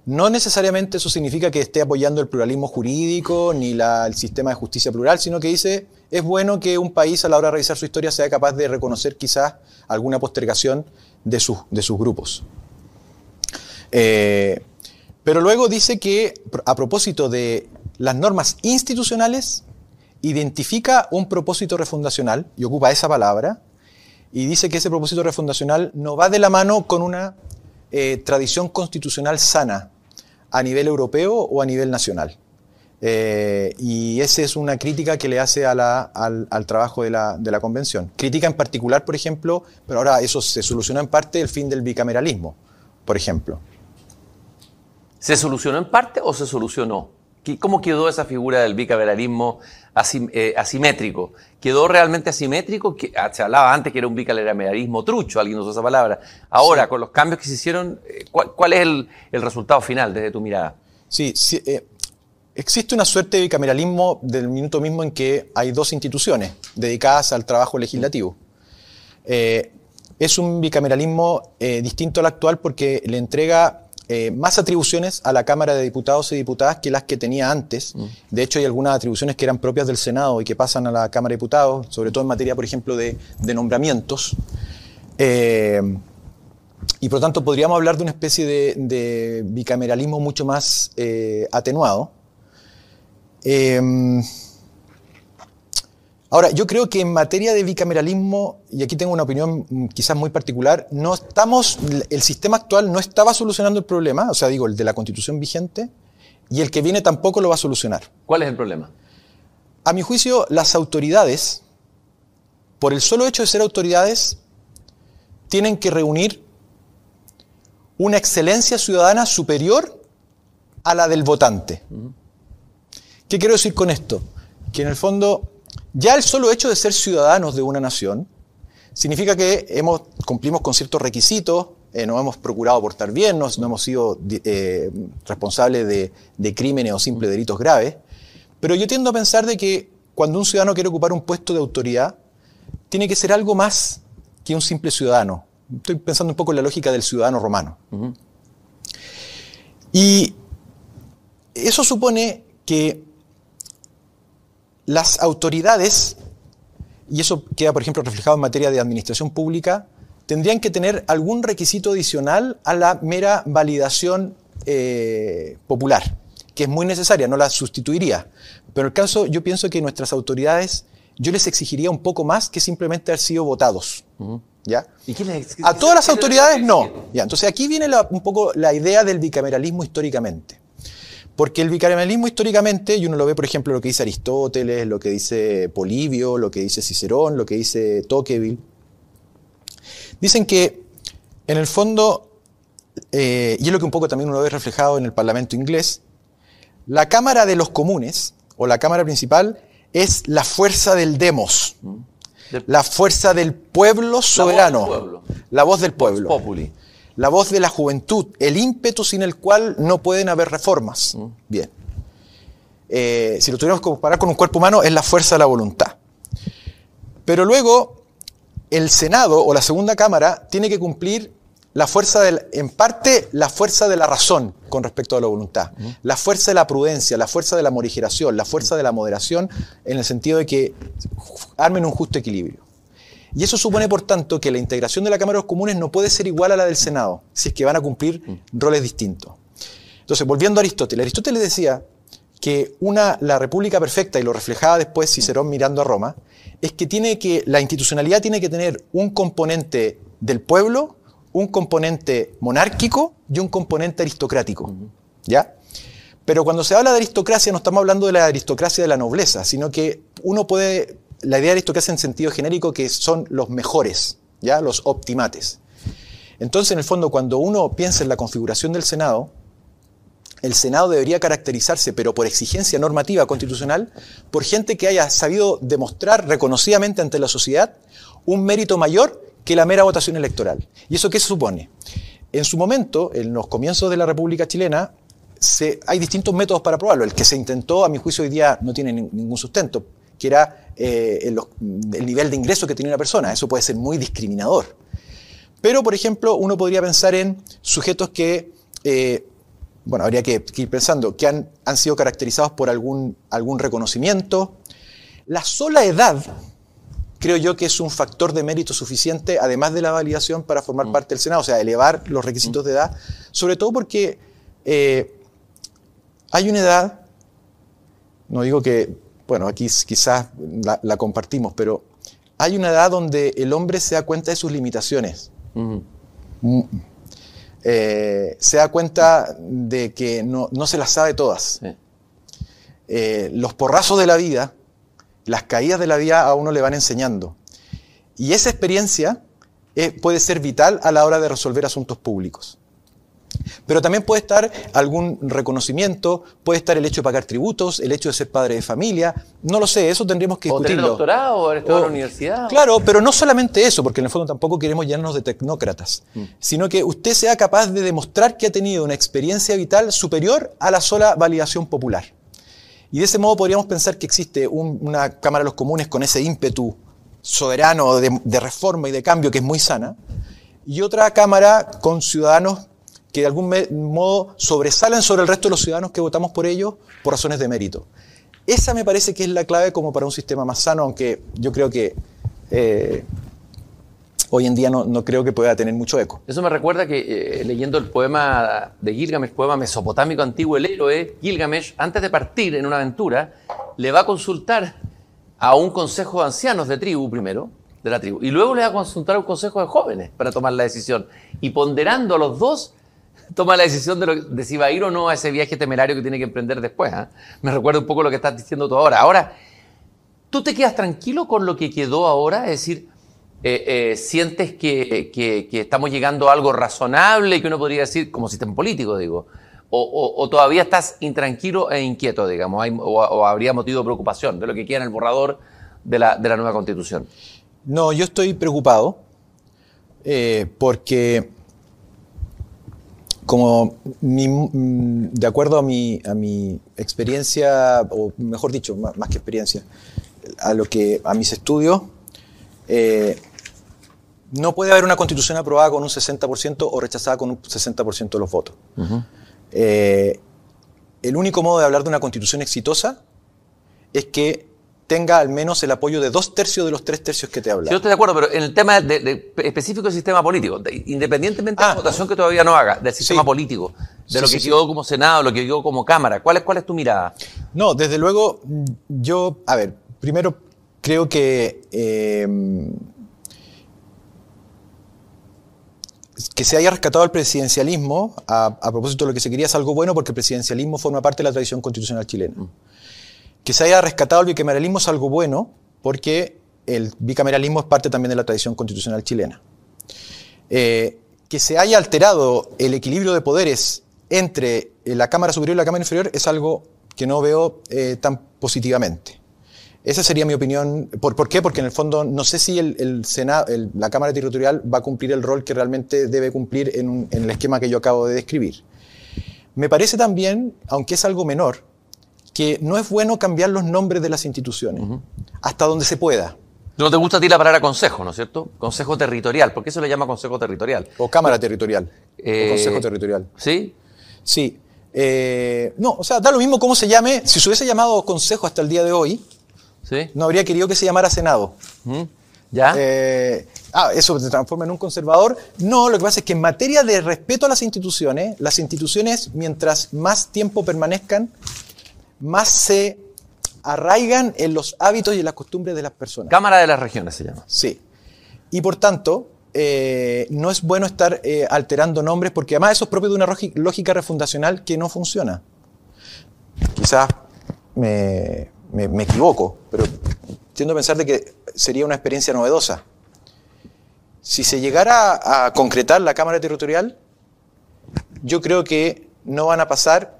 Speaker 2: No necesariamente eso significa que esté apoyando el pluralismo jurídico ni el sistema de justicia plural, sino que dice, es bueno que un país a la hora de revisar su historia sea capaz de reconocer quizás alguna postergación de sus, de sus grupos. Eh, pero luego dice que a propósito de las normas institucionales identifica un propósito refundacional y ocupa esa palabra y dice que ese propósito refundacional no va de la mano con una eh, tradición constitucional sana a nivel europeo o a nivel nacional. Eh, y esa es una crítica que le hace al, al, trabajo de la, de la, convención. Crítica en particular, por ejemplo, pero ahora eso se solucionó en parte el fin del bicameralismo, por ejemplo.
Speaker 1: ¿Se solucionó en parte o se solucionó? ¿Cómo quedó esa figura del bicameralismo eh, asimétrico? ¿Quedó realmente asimétrico? Ah, se hablaba antes que era un bicameralismo trucho, alguien usó esa palabra. Ahora, con los cambios que se hicieron, eh, ¿cuál, es el, resultado final desde tu mirada?
Speaker 2: Sí, eh, existe una suerte de bicameralismo del minuto mismo en que hay dos instituciones dedicadas al trabajo legislativo. es un bicameralismo distinto al actual porque le entrega eh, más atribuciones a la Cámara de Diputados y Diputadas que las que tenía antes. Mm. De hecho, hay algunas atribuciones que eran propias del Senado y que pasan a la Cámara de Diputados, sobre todo en materia, por ejemplo, de, nombramientos. Eh, y por lo tanto, podríamos hablar de una especie de, bicameralismo mucho más eh, atenuado. Ahora, yo creo que en materia de bicameralismo, y aquí tengo una opinión mm, quizás muy particular, no estamos, el sistema actual no estaba solucionando el problema, o sea, digo, el de la constitución vigente, y el que viene tampoco lo va a solucionar.
Speaker 1: ¿Cuál es el problema?
Speaker 2: A mi juicio, las autoridades, por el solo hecho de ser autoridades, tienen que reunir una excelencia ciudadana superior a la del votante. ¿Qué quiero decir con esto? Que en el fondo ya el solo hecho de ser ciudadanos de una nación significa que hemos, cumplimos con ciertos requisitos, eh, nos hemos procurado portar bien, no hemos sido eh, responsables de, crímenes o simples delitos graves. Pero yo tiendo a pensar de que cuando un ciudadano quiere ocupar un puesto de autoridad, tiene que ser algo más que un simple ciudadano. Estoy pensando un poco en la lógica del ciudadano romano. Y eso supone que las autoridades, y eso queda, por ejemplo, reflejado en materia de administración pública, tendrían que tener algún requisito adicional a la mera validación eh, popular, que es muy necesaria, no la sustituiría. Pero en el caso, yo pienso que nuestras autoridades, yo les exigiría un poco más que simplemente haber sido votados. ¿Ya? a todas las autoridades no. ¿Ya? Entonces aquí viene un poco la idea del bicameralismo históricamente. Porque el bicameralismo históricamente, y uno lo ve, por ejemplo, lo que dice Aristóteles, lo que dice Polibio, lo que dice Cicerón, lo que dice Tocqueville, dicen que en el fondo, eh, y es lo que un poco también uno ve reflejado en el Parlamento inglés, la Cámara de los Comunes, o la Cámara Principal, es la fuerza del demos, mm. la fuerza del pueblo soberano, la voz del pueblo. Populi la voz de la juventud, el ímpetu sin el cual no pueden haber reformas. Mm. Bien. Eh, si lo tuviéramos que comparar con un cuerpo humano, es la fuerza de la voluntad. Pero luego, el Senado o la segunda Cámara tiene que cumplir la fuerza del, en parte la fuerza de la razón con respecto a la voluntad, mm. la fuerza de la prudencia, la fuerza de la morigeración, la fuerza de la moderación, en el sentido de que armen un justo equilibrio. Y eso supone, por tanto, que la integración de la Cámara de los Comunes no puede ser igual a la del Senado, si es que van a cumplir mm. roles distintos. Entonces, volviendo a Aristóteles, Aristóteles decía que una, la república perfecta, y lo reflejaba después Cicerón mirando a Roma, es que, tiene que la institucionalidad tiene que tener un componente del pueblo, un componente monárquico y un componente aristocrático. ¿Ya? Pero cuando se habla de aristocracia no estamos hablando de la aristocracia de la nobleza, sino que uno puede la idea de esto que hace en sentido genérico que son los mejores, ¿ya? los optimates. Entonces, en el fondo, cuando uno piensa en la configuración del Senado, el Senado debería caracterizarse, pero por exigencia normativa constitucional, por gente que haya sabido demostrar reconocidamente ante la sociedad un mérito mayor que la mera votación electoral. ¿Y eso qué se supone? En su momento, en los comienzos de la República Chilena, hay distintos métodos para probarlo. El que se intentó, a mi juicio, hoy día no tiene ningún sustento que era eh, el, nivel de ingreso que tenía una persona. Eso puede ser muy discriminador. Pero, por ejemplo, uno podría pensar en sujetos que, eh, bueno, habría que, ir pensando, que han, han, sido caracterizados por algún, algún reconocimiento. La sola edad, creo yo que es un factor de mérito suficiente, además de la validación, para formar mm. parte del Senado, o sea, elevar los requisitos mm. de edad, sobre todo porque eh, hay una edad, no digo que bueno, aquí quizás la, compartimos, pero hay una edad donde el hombre se da cuenta de sus limitaciones. Mm. Eh, se da cuenta de que no, se las sabe todas. Eh, los porrazos de la vida, las caídas de la vida a uno le van enseñando. Y esa experiencia eh, puede ser vital a la hora de resolver asuntos públicos. Pero también puede estar algún reconocimiento, puede estar el hecho de pagar tributos, el hecho de ser padre de familia, no lo sé, eso tendríamos que discutirlo.
Speaker 1: O tener doctorado, o haber en la universidad.
Speaker 2: Claro, pero no solamente eso, porque en el fondo tampoco queremos llenarnos de tecnócratas, mm. sino que usted sea capaz de demostrar que ha tenido una experiencia vital superior a la sola validación popular. Y de ese modo podríamos pensar que existe una Cámara de los Comunes con ese ímpetu soberano de reforma y de cambio que es muy sana, y otra Cámara con ciudadanos que de algún modo sobresalen sobre el resto de los ciudadanos que votamos por ellos por razones de mérito. Esa me parece que es la clave como para un sistema más sano, aunque yo creo que eh, hoy en día no, creo que pueda tener mucho eco.
Speaker 1: Eso me recuerda que eh, leyendo el poema de Gilgamesh, poema mesopotámico antiguo, el héroe Gilgamesh, antes de partir en una aventura, le va a consultar a un consejo de ancianos de tribu primero, de la tribu, y luego le va a consultar a un consejo de jóvenes para tomar la decisión. Y ponderando a los dos, toma la decisión de, si va a ir o no a ese viaje temerario que tiene que emprender después. ¿ah? Me recuerda un poco lo que estás diciendo tú ahora. Ahora, ¿tú te quedas tranquilo con lo que quedó ahora? Es decir, eh, eh, ¿sientes que, estamos llegando a algo razonable que uno podría decir como sistema político, digo? O, todavía estás intranquilo e inquieto, digamos, o, habría motivo de preocupación de lo que queda en el borrador de la, nueva constitución?
Speaker 2: No, yo estoy preocupado eh, porque como mm, de acuerdo a mi, a mi experiencia, o mejor dicho, más, que experiencia, a, lo que, a mis estudios, eh, no puede haber una constitución aprobada con un 60% o rechazada con un 60% de los votos. Eh, el único modo de hablar de una constitución exitosa es que tenga al menos el apoyo de dos tercios de los tres tercios que te hablan.
Speaker 1: yo estoy de acuerdo, pero en el tema de, específico del sistema político, independientemente de la ah. votación que todavía no haga, del sistema político, de lo que quedó como Senado, lo que quedó como Cámara, ¿cuál es, ¿cuál es tu mirada?
Speaker 2: No, desde luego, yo, a ver, primero creo que... Eh, que se haya rescatado el presidencialismo, a, propósito de lo que se quería, es algo bueno porque el presidencialismo forma parte de la tradición constitucional chilena. Mm que se haya rescatado el bicameralismo es algo bueno, porque el bicameralismo es parte también de la tradición constitucional chilena. Eh, que se haya alterado el equilibrio de poderes entre la Cámara Superior y la Cámara Inferior es algo que no veo eh, tan positivamente. Esa sería mi opinión. ¿Por, qué? Porque en el fondo no sé si el, Senado, la Cámara Territorial va a cumplir el rol que realmente debe cumplir en el esquema que yo acabo de describir. Me parece también, aunque es algo menor, que no es bueno cambiar los nombres de las instituciones, hasta donde se pueda.
Speaker 1: No te gusta a ti la palabra consejo, ¿no es cierto? Consejo territorial. ¿Por qué se le llama consejo territorial?
Speaker 2: O cámara territorial. o consejo territorial.
Speaker 1: ¿Sí?
Speaker 2: Sí. Eh, no, o sea, da lo mismo cómo se llame. Si se hubiese llamado consejo hasta el día de hoy, ¿Sí? no habría querido que se llamara Senado.
Speaker 1: ¿Ya?
Speaker 2: Eh, ah, eso se transforma en un conservador. No, lo que pasa es que en materia de respeto a las instituciones, las instituciones, mientras más tiempo permanezcan, más se arraigan en los hábitos y en las costumbres de las personas.
Speaker 1: Cámara de las Regiones se llama.
Speaker 2: Sí. Y por tanto, eh, no es bueno estar eh, alterando nombres porque además eso es propio de una lógica refundacional que no funciona. Quizás me, equivoco, pero tiendo a pensar de que sería una experiencia novedosa. Si se llegara a concretar la Cámara Territorial, yo creo que no van a pasar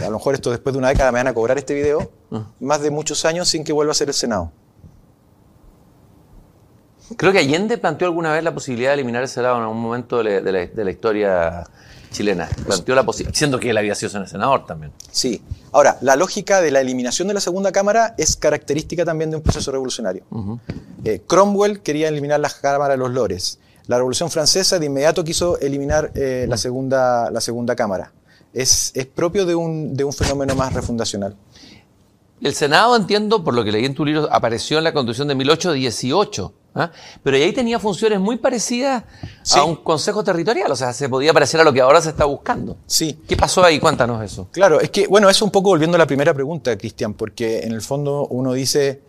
Speaker 2: a lo mejor esto después de una década me van a cobrar este video, ah. más de muchos años sin que vuelva a ser el Senado.
Speaker 1: Creo que Allende planteó alguna vez la posibilidad de eliminar el Senado en algún momento de la, historia chilena. Planteó la posibilidad, siendo que él había sido senador también.
Speaker 2: Sí. Ahora, la lógica de la eliminación de la segunda cámara es característica también de un proceso revolucionario. Eh, Cromwell quería eliminar la cámara de los lores. La Revolución Francesa de inmediato quiso eliminar eh, la, segunda, la segunda cámara es, propio de un, fenómeno más refundacional.
Speaker 1: El Senado, entiendo, por lo que leí en tu libro, apareció en la Constitución de 1818. ¿ah? Pero ahí tenía funciones muy parecidas a un consejo territorial, o sea, se podía parecer a lo que ahora se está buscando.
Speaker 2: Sí.
Speaker 1: ¿Qué pasó ahí? Cuéntanos eso.
Speaker 2: Claro, es que, bueno, eso un poco volviendo a la primera pregunta, Cristian, porque en el fondo uno dice,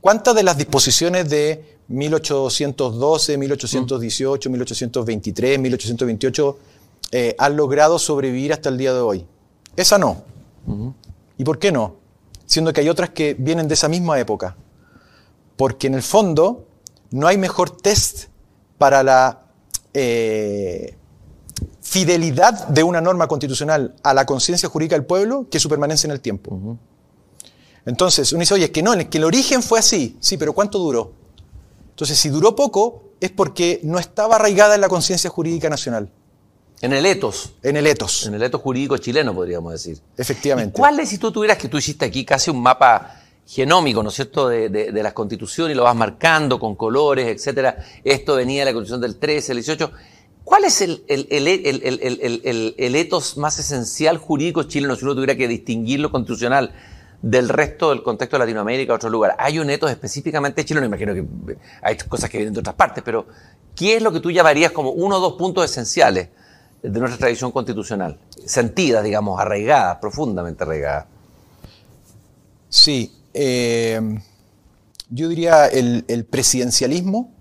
Speaker 2: ¿cuántas de las disposiciones de 1812, 1818, 1823, 1828 han logrado sobrevivir hasta el día de hoy? Esa no. ¿Y por qué no? siendo que hay otras que vienen de esa misma época. Porque en el fondo no hay mejor test para la eh, fidelidad de una norma constitucional a la conciencia jurídica del pueblo que su permanencia en el tiempo. Entonces, uno dice, oye, es que no, es que el origen fue así, sí, pero ¿cuánto duró? Entonces, si duró poco, es porque no estaba arraigada en la conciencia jurídica nacional.
Speaker 1: En el etos.
Speaker 2: En el etos.
Speaker 1: En el etos jurídico chileno, podríamos decir.
Speaker 2: Efectivamente.
Speaker 1: ¿Cuál es, si tú tuvieras que tú hiciste aquí casi un mapa genómico, ¿no es cierto?, de, las constituciones y lo vas marcando con colores, etcétera. Esto venía de la constitución del 13, el 18. ¿Cuál es el, el, etos más esencial jurídico chileno, si uno tuviera que distinguirlo constitucional del resto del contexto de Latinoamérica, otro lugar? ¿Hay un etos específicamente chileno? Imagino que hay cosas que vienen de otras partes, pero ¿qué es lo que tú llamarías como uno o dos puntos esenciales de nuestra tradición constitucional, sentida, digamos, arraigada, profundamente arraigada.
Speaker 2: Sí, eh, yo diría el, presidencialismo,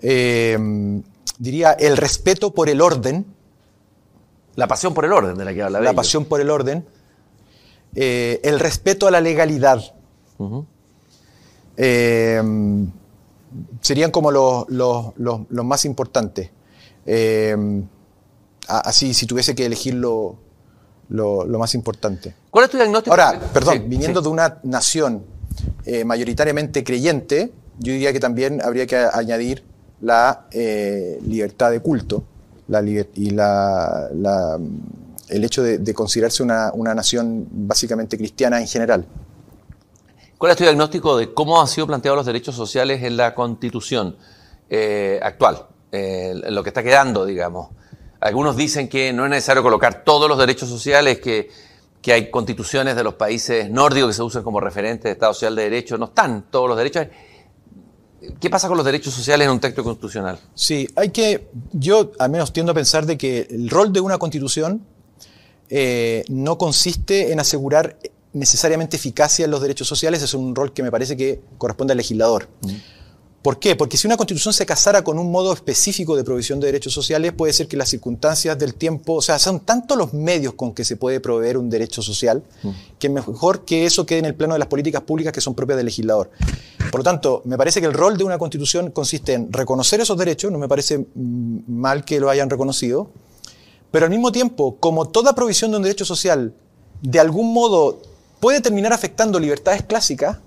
Speaker 2: eh, diría el respeto por el orden.
Speaker 1: La pasión por el orden de la que habla.
Speaker 2: La pasión por el orden. Eh, el respeto a la legalidad. serían como los, los más importantes así, si tuviese que elegir lo, más importante.
Speaker 1: ¿Cuál es tu diagnóstico?
Speaker 2: Ahora, perdón, viniendo de una nación eh, mayoritariamente creyente, yo diría que también habría que añadir la eh, libertad de culto la, y la, el hecho de, considerarse una, nación básicamente cristiana en general.
Speaker 1: ¿Cuál es tu diagnóstico de cómo han sido planteados los derechos sociales en la Constitución eh, actual, en lo que está quedando, digamos? Algunos dicen que no es necesario colocar todos los derechos sociales, que, hay constituciones de los países nórdicos que se usan como referentes de Estado Social de Derecho. No están todos los derechos. ¿Qué pasa con los derechos sociales en un texto constitucional?
Speaker 2: Sí, hay que, yo al menos tiendo a pensar de que el rol de una constitución eh, no consiste en asegurar necesariamente eficacia en los derechos sociales, es un rol que me parece que corresponde al legislador. ¿Por qué? Porque si una constitución se casara con un modo específico de provisión de derechos sociales, puede ser que las circunstancias del tiempo, o sea, son tantos los medios con que se puede proveer un derecho social, mm. que mejor que eso quede en el plano de las políticas públicas que son propias del legislador. Por lo tanto, me parece que el rol de una constitución consiste en reconocer esos derechos, no me parece mal que lo hayan reconocido, pero al mismo tiempo, como toda provisión de un derecho social de algún modo puede terminar afectando libertades clásicas,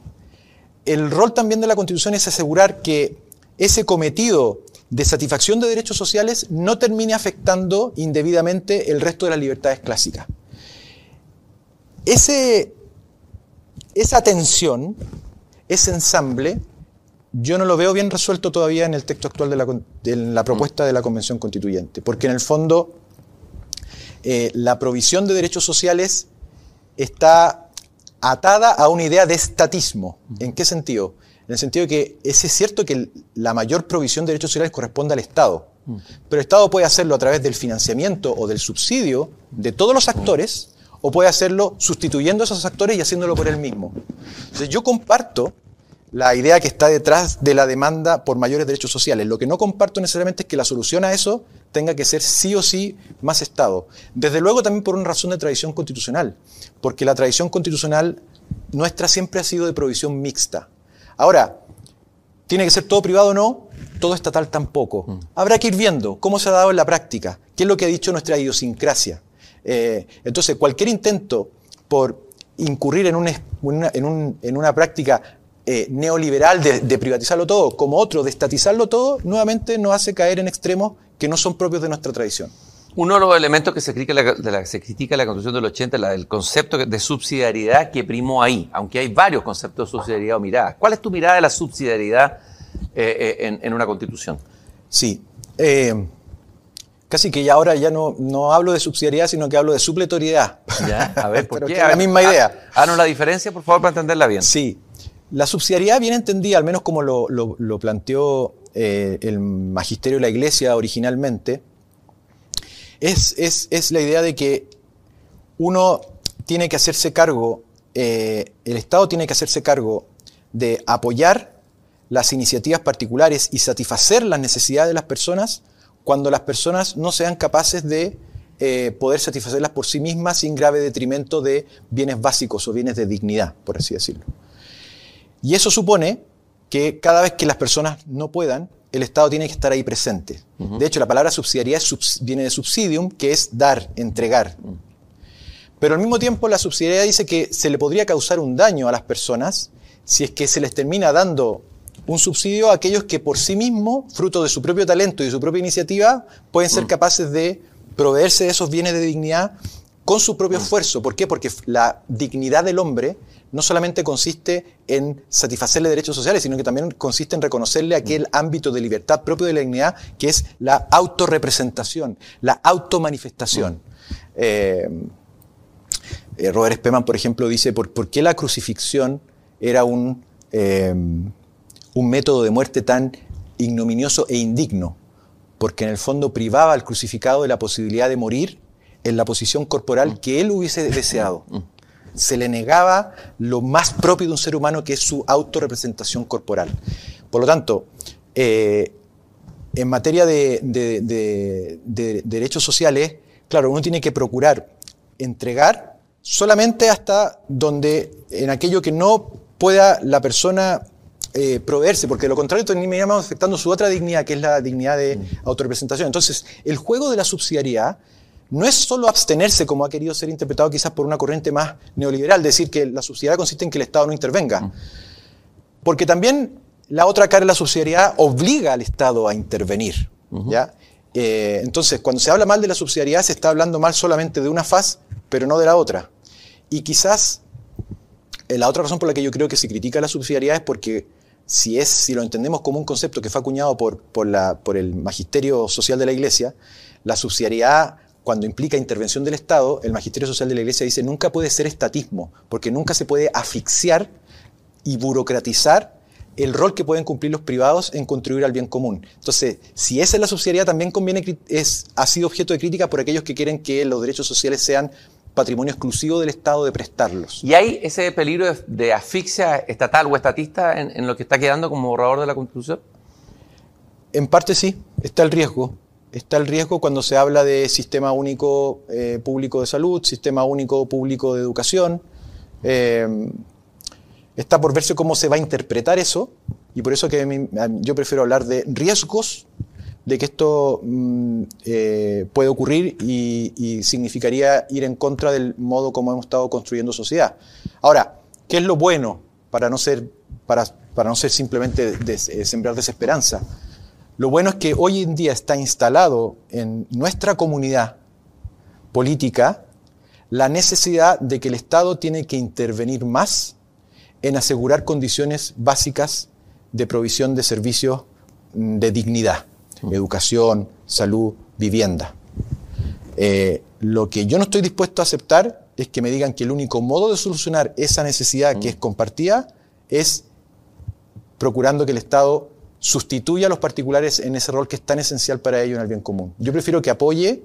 Speaker 2: el rol también de la Constitución es asegurar que ese cometido de satisfacción de derechos sociales no termine afectando indebidamente el resto de las libertades clásicas. Ese, esa tensión, ese ensamble, yo no lo veo bien resuelto todavía en el texto actual de la, propuesta de la Convención Constituyente, porque en el fondo eh, la provisión de derechos sociales está atada a una idea de estatismo. ¿En qué sentido? En el sentido de que es cierto que la mayor provisión de derechos sociales corresponde al Estado, pero el Estado puede hacerlo a través del financiamiento o del subsidio de todos los actores, o puede hacerlo sustituyendo a esos actores y haciéndolo por él mismo. Entonces yo comparto la idea que está detrás de la demanda por mayores derechos sociales. Lo que no comparto necesariamente es que la solución a eso tenga que ser sí o sí más Estado. Desde luego también por una razón de tradición constitucional, porque la tradición constitucional nuestra siempre ha sido de provisión mixta. Ahora, ¿tiene que ser todo privado o no? Todo estatal tampoco. Mm. Habrá que ir viendo cómo se ha dado en la práctica, qué es lo que ha dicho nuestra idiosincrasia. Eh, entonces, cualquier intento por incurrir en, en una práctica eh, neoliberal de, privatizarlo todo, como otro de estatizarlo todo, nuevamente nos hace caer en extremos que no son propios de nuestra tradición.
Speaker 1: Uno de los elementos que se critica, la, de la, se critica la Constitución del 80 es el concepto de subsidiariedad que primó ahí, aunque hay varios conceptos de subsidiariedad o mirada. ¿Cuál es tu mirada de la subsidiariedad eh, eh, en, una Constitución?
Speaker 2: Sí. Casi que ya ahora ya no, no hablo de subsidiariedad, sino que hablo de supletoriedad.
Speaker 1: Ya, a ver, ¿por
Speaker 2: Pero
Speaker 1: qué?
Speaker 2: que es la misma idea.
Speaker 1: Háganos la diferencia, por favor, para entenderla bien.
Speaker 2: Sí. La subsidiariedad bien entendida, al menos como lo, planteó eh, el magisterio de la Iglesia originalmente, es la idea de que uno tiene que hacerse cargo, eh, el Estado tiene que hacerse cargo de apoyar las iniciativas particulares y satisfacer las necesidades de las personas cuando las personas no sean capaces de eh, poder satisfacerlas por sí mismas sin grave detrimento de bienes básicos o bienes de dignidad, por así decirlo. Y eso supone que cada vez que las personas no puedan, el Estado tiene que estar ahí presente. De hecho, la palabra subsidiariedad subs- viene de subsidium, que es dar, entregar. Pero al mismo tiempo la subsidiariedad dice que se le podría causar un daño a las personas si es que se les termina dando un subsidio a aquellos que por sí mismos, fruto de su propio talento y de su propia iniciativa, pueden ser capaces de proveerse de esos bienes de dignidad con su propio esfuerzo. ¿Por qué? Porque la dignidad del hombre no solamente consiste en satisfacerle derechos sociales, sino que también consiste en reconocerle aquel ámbito de libertad propio de la dignidad, que es la autorrepresentación, la automanifestación. Eh, eh, Robert Spemann, por ejemplo, dice, ¿por, por qué la crucifixión era un, eh, un método de muerte tan ignominioso e indigno? Porque en el fondo privaba al crucificado de la posibilidad de morir en la posición corporal que él hubiese deseado. Se le negaba lo más propio de un ser humano, que es su autorrepresentación corporal. Por lo tanto, eh, en materia de, de- de- de derechos sociales, claro, uno tiene que procurar entregar solamente hasta donde, en aquello que no pueda la persona eh, proveerse, porque de lo contrario terminamos afectando su otra dignidad, que es la dignidad de autorrepresentación. Entonces, el juego de la subsidiariedad no es solo abstenerse, como ha querido ser interpretado quizás por una corriente más neoliberal, decir que la subsidiariedad consiste en que el Estado no intervenga. Porque también la otra cara de la subsidiariedad obliga al Estado a intervenir. ¿ya? Eh, entonces, cuando se habla mal de la subsidiariedad, se está hablando mal solamente de una faz, pero no de la otra. Y quizás eh, la otra razón por la que yo creo que se critica la subsidiariedad es porque si, es, si lo entendemos como un concepto que fue acuñado por, por, la, por el magisterio social de la Iglesia, la subsidiariedad, cuando implica intervención del Estado, el magisterio social de la Iglesia dice nunca puede ser estatismo, porque nunca se puede asfixiar y burocratizar el rol que pueden cumplir los privados en contribuir al bien común. Entonces, si esa es la subsidiariedad, también conviene, es, ha sido objeto de crítica por aquellos que quieren que los derechos sociales sean patrimonio exclusivo del Estado de prestarlos.
Speaker 1: ¿Y hay ese peligro de, de asfixia estatal o estatista en, en lo que está quedando como borrador de la Constitución?
Speaker 2: En parte sí, está el riesgo. Está el riesgo cuando se habla de sistema único eh, público de salud, sistema único público de educación. Eh, está por verse cómo se va a interpretar eso y por eso que yo prefiero hablar de riesgos de que esto mm, eh, puede ocurrir y, significaría ir en contra del modo como hemos estado construyendo sociedad. Ahora, ¿qué es lo bueno para no ser, para, para no ser simplemente sembrar desesperanza? Lo bueno es que hoy en día está instalado en nuestra comunidad política la necesidad de que el Estado tiene que intervenir más en asegurar condiciones básicas de provisión de servicios mm, de dignidad, educación, salud, vivienda. Eh, lo que yo no estoy dispuesto a aceptar es que me digan que el único modo de solucionar esa necesidad que es compartida es procurando que el Estado sustituya a los particulares en ese rol que es tan esencial para ellos en el bien común. Yo prefiero que apoye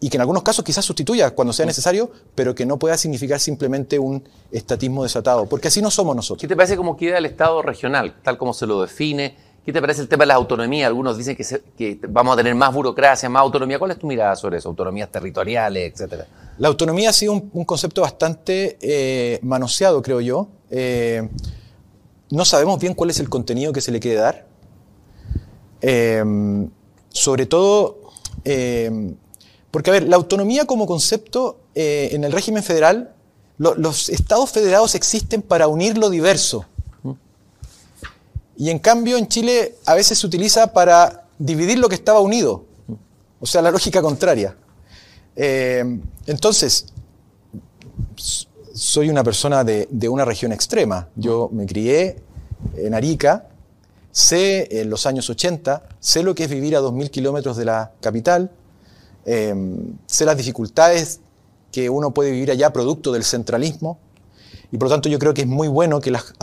Speaker 2: y que en algunos casos quizás sustituya cuando sea necesario, pero que no pueda significar simplemente un estatismo desatado, porque así no somos
Speaker 1: ¿Qué
Speaker 2: nosotros.
Speaker 1: te parece cómo queda el Estado regional, tal como se lo define? ¿Qué te parece el tema de la autonomía? Algunos dicen que, se- que vamos a tener más burocracia, más autonomía. ¿Cuál es tu mirada sobre eso? Autonomías territoriales, etcétera.
Speaker 2: La autonomía ha sido un, un concepto bastante eh, manoseado, creo yo. Eh, no sabemos bien cuál es el contenido que se le quiere dar. Eh, sobre todo, eh, porque, a ver, la autonomía como concepto eh, en el régimen federal, lo- los estados federados existen para unir lo diverso. Y en cambio, en Chile a veces se utiliza para dividir lo que estaba unido. O sea, la lógica contraria. Eh, entonces, soy una persona de, de una región extrema. Yo me crié en Arica, sé en los años 80, sé lo que es vivir a 2.000 kilómetros de la capital, Em, sé las dificultades que uno puede vivir allá producto del centralismo y por lo tanto yo creo que es muy bueno que las,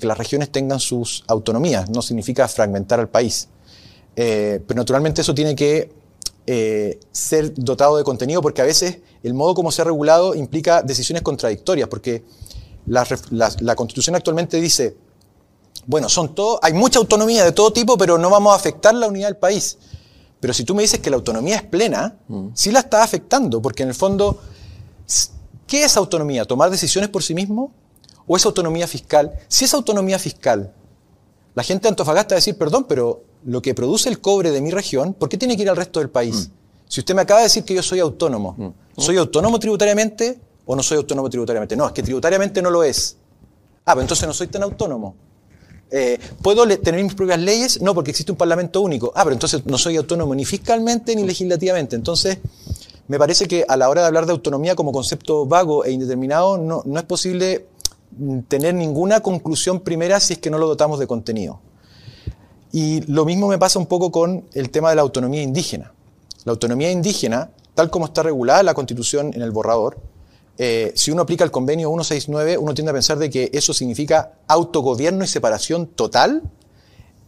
Speaker 2: que las regiones tengan sus autonomías, no significa fragmentar al país. Eh, pero naturalmente eso tiene que eh, ser dotado de contenido porque a veces el modo como se ha regulado implica decisiones contradictorias, porque la, la constitución actualmente dice, bueno, son todo, hay mucha autonomía de todo tipo, pero no vamos a afectar la unidad del país. Pero si tú me dices que la autonomía es plena, mm. sí la está afectando, porque en el fondo, ¿qué es autonomía? ¿Tomar decisiones por sí mismo? ¿O es autonomía fiscal? Si es autonomía fiscal, la gente de Antofagasta va a decir, perdón, pero lo que produce el cobre de mi región, ¿por qué tiene que ir al resto del país? Mm. Si usted me acaba de decir que yo soy autónomo, mm. ¿soy autónomo tributariamente o no soy autónomo tributariamente? No, es que tributariamente no lo es. Ah, pero entonces no soy tan autónomo. Eh, ¿Puedo tener mis propias leyes? No, porque existe un Parlamento único. Ah, pero entonces no soy autónomo ni fiscalmente ni legislativamente. Entonces, me parece que a la hora de hablar de autonomía como concepto vago e indeterminado, no, es posible mm, tener ninguna conclusión primera si es que no lo dotamos de contenido. Y lo mismo me pasa un poco con el tema de la autonomía indígena. La autonomía indígena, tal como está regulada la Constitución en el borrador, eh, si uno aplica el convenio 169, uno tiende a pensar de que eso significa autogobierno y separación total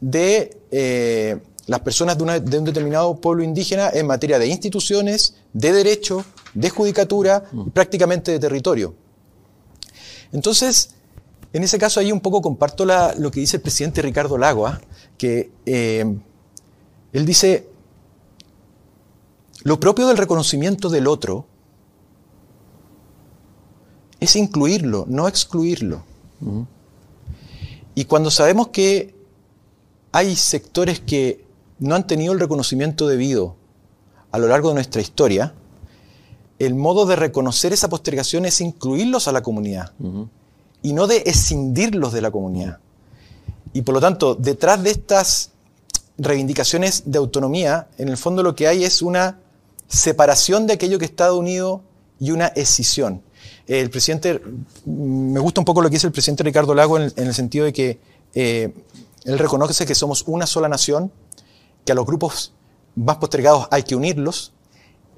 Speaker 2: de eh, las personas de, un determinado pueblo indígena en materia de instituciones, de derecho, de judicatura y mm. prácticamente de territorio. Entonces, en ese caso ahí un poco comparto lo que dice el presidente Ricardo Lagua, que eh, él dice, lo propio del reconocimiento del otro, es incluirlo, no excluirlo. Y cuando sabemos que hay sectores que no han tenido el reconocimiento debido a lo largo de nuestra historia, el modo de reconocer esa postergación es incluirlos a la comunidad y no de escindirlos de la comunidad. Y por lo tanto, detrás de estas reivindicaciones de autonomía, en el fondo lo que hay es una separación de aquello que está unido y una escisión. El presidente, me gusta un poco lo que dice el presidente Ricardo Lago en el, sentido de que eh, él reconoce que somos una sola nación, que a los grupos más postergados hay que unirlos,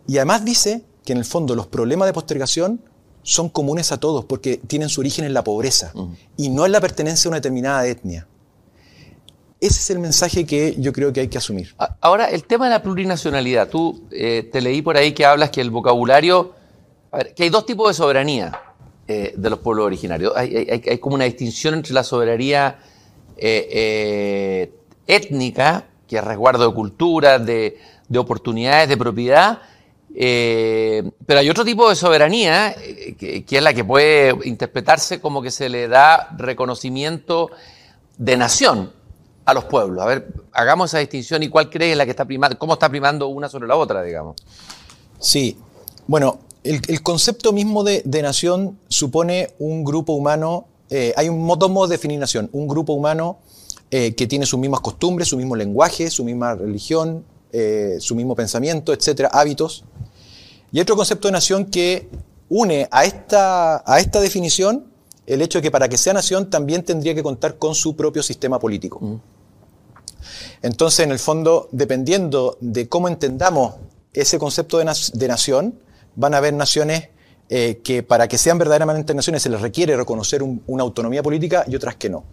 Speaker 2: y además dice que en el fondo los problemas de postergación son comunes a todos porque tienen su origen en la pobreza y no en la pertenencia a una determinada etnia. Ese es el mensaje que yo creo que hay que asumir.
Speaker 1: Ahora, el tema de la plurinacionalidad. Tú eh, te leí por ahí que hablas que el vocabulario a ver, que hay dos tipos de soberanía eh, de los pueblos originarios. Hay, como una distinción entre la soberanía eh, eh, étnica, que es resguardo de cultura, de, oportunidades, de propiedad, pero hay otro tipo de soberanía, que, es la que puede interpretarse como que se le da reconocimiento de nación a los pueblos. A ver, hagamos esa distinción y cuál crees la que está primando, cómo está primando una sobre la otra, digamos.
Speaker 2: Sí, bueno, el, concepto mismo de, nación supone un grupo humano, eh, hay un modo, modo de definir nación, un grupo humano eh, que tiene sus mismas costumbres, su mismo lenguaje, su misma religión, eh, su mismo pensamiento, etcétera, hábitos. Y otro concepto de nación que une a esta, a esta definición el hecho de que para que sea nación también tendría que contar con su propio sistema político. Mm. Entonces, en el fondo, dependiendo de cómo entendamos ese concepto de nación, van a haber naciones eh, que para que sean verdaderamente naciones se les requiere reconocer una autonomía política y otras que no.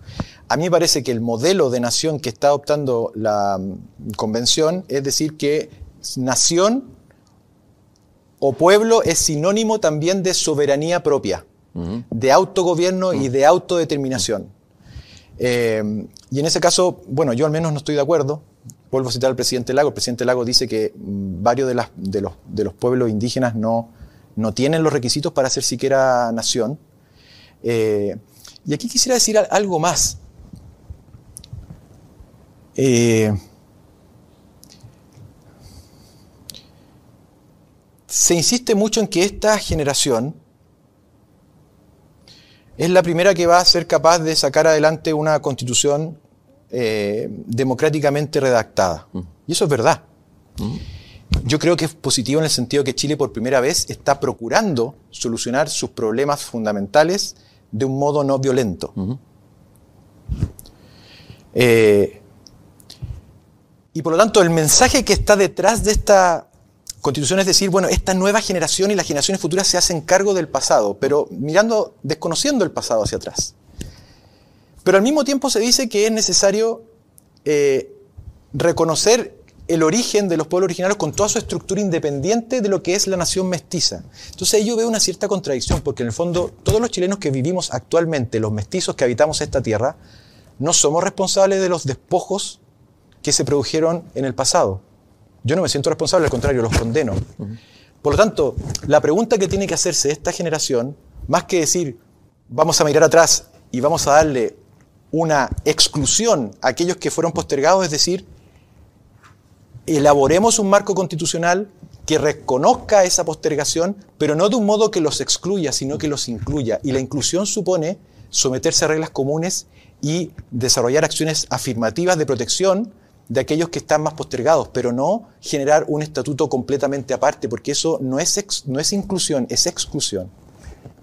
Speaker 2: A mí me parece que el modelo de nación que está adoptando la mm, convención es decir que nación o pueblo es sinónimo también de soberanía propia, de autogobierno y de autodeterminación. Eh, y en ese caso, bueno, yo al menos no estoy de acuerdo. Vuelvo a citar al presidente Lago. El presidente Lago dice que mm, varios de, los, pueblos indígenas no, no, tienen los requisitos para ser siquiera nación. Eh, y aquí quisiera decir algo más. Eh, se insiste mucho en que esta generación es la primera que va a ser capaz de sacar adelante una constitución eh, democráticamente redactada. Y eso es verdad. Yo creo que es positivo en el sentido que Chile por primera vez está procurando solucionar sus problemas fundamentales de un modo no violento. Eh, y por lo tanto, el mensaje que está detrás de esta Constitución es decir, bueno, esta nueva generación y las generaciones futuras se hacen cargo del pasado, pero mirando, desconociendo el pasado hacia atrás. Pero al mismo tiempo se dice que es necesario eh, reconocer el origen de los pueblos originarios con toda su estructura independiente de lo que es la nación mestiza. Entonces yo veo una cierta contradicción, porque en el fondo todos los chilenos que vivimos actualmente, los mestizos que habitamos esta tierra, no somos responsables de los despojos que se produjeron en el pasado. Yo no me siento responsable, al contrario, los condeno. Por lo tanto, la pregunta que tiene que hacerse esta generación, más que decir, vamos a mirar atrás y vamos a darle una exclusión a aquellos que fueron postergados, es decir, elaboremos un marco constitucional que reconozca esa postergación, pero no de un modo que los excluya, sino que los incluya. Y la inclusión supone someterse a reglas comunes y desarrollar acciones afirmativas de protección de aquellos que están más postergados, pero no generar un estatuto completamente aparte, porque eso no es, no es inclusión, es exclusión.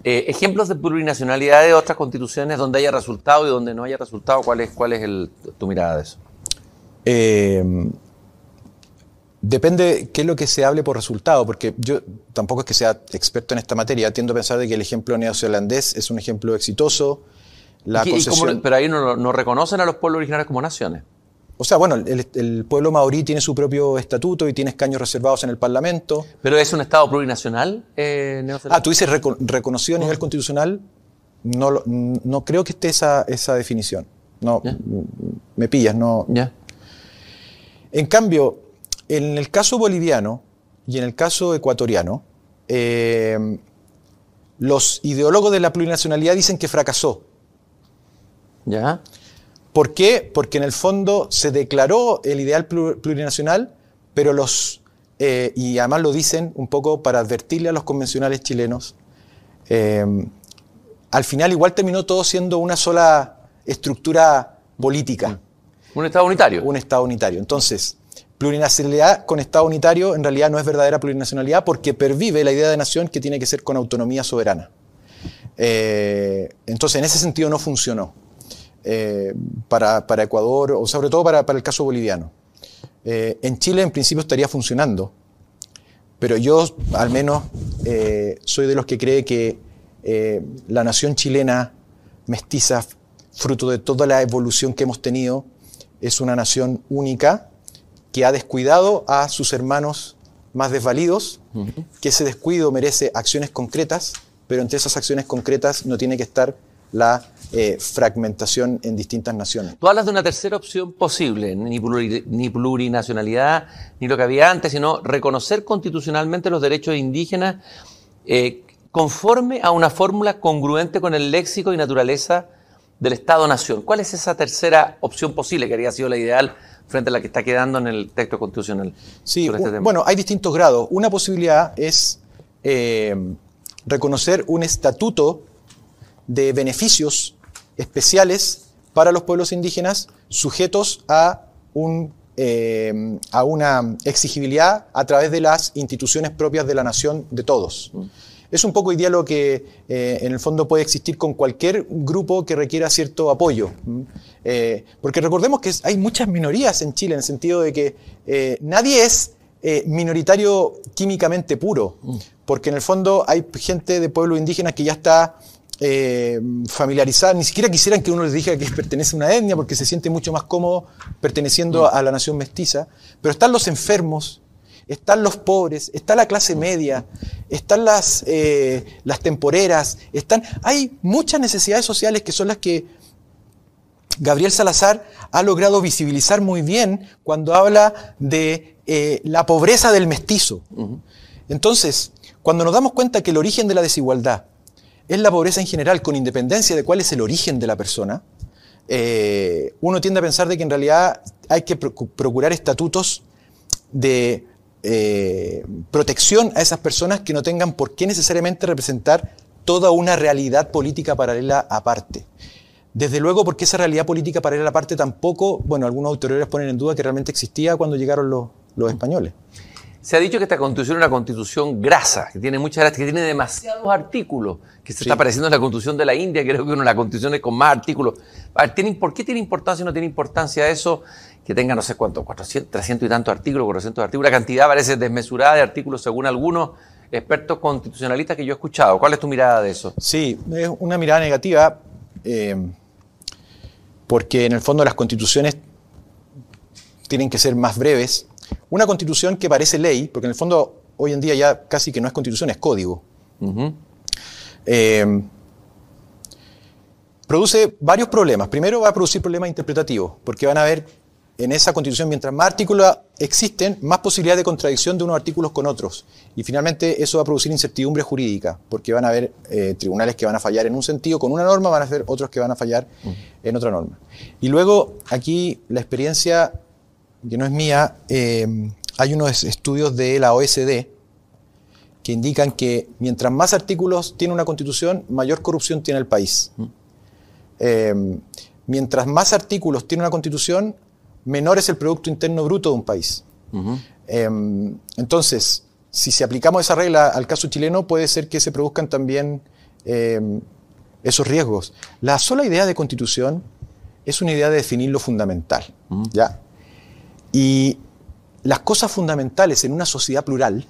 Speaker 1: Eh, ejemplos de plurinacionalidad de otras constituciones donde haya resultado y donde no haya resultado, ¿cuál es, cuál es el, tu mirada de eso?
Speaker 2: Eh, Depende qué es lo que se hable por resultado, porque yo tampoco es que sea experto en esta materia, tiendo a pensar de que el ejemplo neozelandés es un ejemplo exitoso.
Speaker 1: La pero ahí no, reconocen a los pueblos originarios como naciones.
Speaker 2: O sea, bueno, el, pueblo maorí tiene su propio estatuto y tiene escaños reservados en el Parlamento.
Speaker 1: ¿Pero es un Estado plurinacional
Speaker 2: eh, Ah, tú dices reconocido a nivel constitucional. No, no creo que esté esa, esa definición. No, me pillas, no.
Speaker 1: Ya.
Speaker 2: En cambio, en el caso boliviano y en el caso ecuatoriano, eh, los ideólogos de la plurinacionalidad dicen que fracasó.
Speaker 1: ¿Ya?
Speaker 2: ¿Por qué? Porque en el fondo se declaró el ideal plurinacional, pero los, eh, y además lo dicen un poco para advertirle a los convencionales chilenos, eh, al final igual terminó todo siendo una sola estructura política.
Speaker 1: Un Estado unitario.
Speaker 2: Un Estado unitario. Entonces, Plurinacionalidad con Estado unitario en realidad no es verdadera plurinacionalidad porque pervive la idea de nación que tiene que ser con autonomía soberana. Eh, entonces, en ese sentido no funcionó eh, para, Ecuador o sobre todo para, el caso boliviano. Eh, en Chile, en principio, estaría funcionando, pero yo, al menos, soy de los que cree que la nación chilena mestiza, fruto de toda la evolución que hemos tenido, es una nación única que ha descuidado a sus hermanos más desvalidos, que ese descuido merece acciones concretas, pero entre esas acciones concretas no tiene que estar la eh, fragmentación en distintas naciones.
Speaker 1: Tú hablas de una tercera opción posible, ni, plurinacionalidad, ni lo que había antes, sino reconocer constitucionalmente los derechos indígenas eh, conforme a una fórmula congruente con el léxico y naturaleza del Estado-Nación. ¿Cuál es esa tercera opción posible que habría sido la ideal frente a la que está quedando en el texto constitucional.
Speaker 2: Sí, este bueno, hay distintos grados. Una posibilidad es eh, reconocer un estatuto de beneficios especiales para los pueblos indígenas sujetos a, un, eh, a una exigibilidad a través de las instituciones propias de la nación de todos. Es un poco hoy día lo que eh, en el fondo puede existir con cualquier grupo que requiera cierto apoyo. Eh, porque recordemos que hay muchas minorías en Chile en el sentido de que nadie es minoritario químicamente puro, mm. porque en el fondo hay gente de pueblos indígenas que ya está familiarizada, ni siquiera quisieran que uno les diga que pertenece a una etnia porque se siente mucho más cómodo perteneciendo mm. a la nación mestiza, pero están los enfermos, están los pobres, está la clase media, están las, eh, las temporeras, están, hay muchas necesidades sociales que son las que Gabriel Salazar ha logrado visibilizar muy bien cuando habla de eh, la pobreza del mestizo. Entonces, cuando nos damos cuenta que el origen de la desigualdad es la pobreza en general, con independencia de cuál es el origen de la persona, eh, uno tiende a pensar de que en realidad hay que procurar estatutos de eh, protección a esas personas que no tengan por qué necesariamente representar toda una realidad política paralela aparte. Desde luego porque esa realidad política paralela aparte tampoco, bueno, algunos autores ponen en duda que realmente existía cuando llegaron los, los españoles.
Speaker 1: Se ha dicho que esta constitución es una constitución grasa, que tiene muchas que tiene demasiados artículos, que se está pareciendo a la constitución de la India, creo que una de las constituciones con más artículos. ¿Por qué tiene importancia o no tiene importancia eso? Que tenga no sé cuánto, 400, 300 y tantos artículos, 400 artículos, una cantidad parece desmesurada de artículos según algunos expertos constitucionalistas que yo he escuchado. ¿Cuál es tu mirada de eso?
Speaker 2: Sí, es una mirada negativa, eh, porque en el fondo las constituciones tienen que ser más breves. Una constitución que parece ley, porque en el fondo hoy en día ya casi que no es constitución, es código. Eh, produce varios problemas. Primero va a producir problemas interpretativos, porque van a haber en esa constitución, mientras más artículos existen, más posibilidad de contradicción de unos artículos con otros. Y finalmente eso va a producir incertidumbre jurídica, porque van a haber eh, tribunales que van a fallar en un sentido con una norma, van a ser otros que van a fallar en otra norma. Y luego aquí la experiencia que no es mía, eh, hay unos estudios de la OSD que indican que mientras más artículos tiene una constitución, mayor corrupción tiene el país. Eh, mientras más artículos tiene una constitución, menor es el Producto Interno Bruto de un país. Eh, entonces, si se aplicamos esa regla al caso chileno, puede ser que se produzcan también esos riesgos. La sola idea de constitución es una idea de definir lo fundamental. ¿ya? Y las cosas fundamentales en una sociedad plural,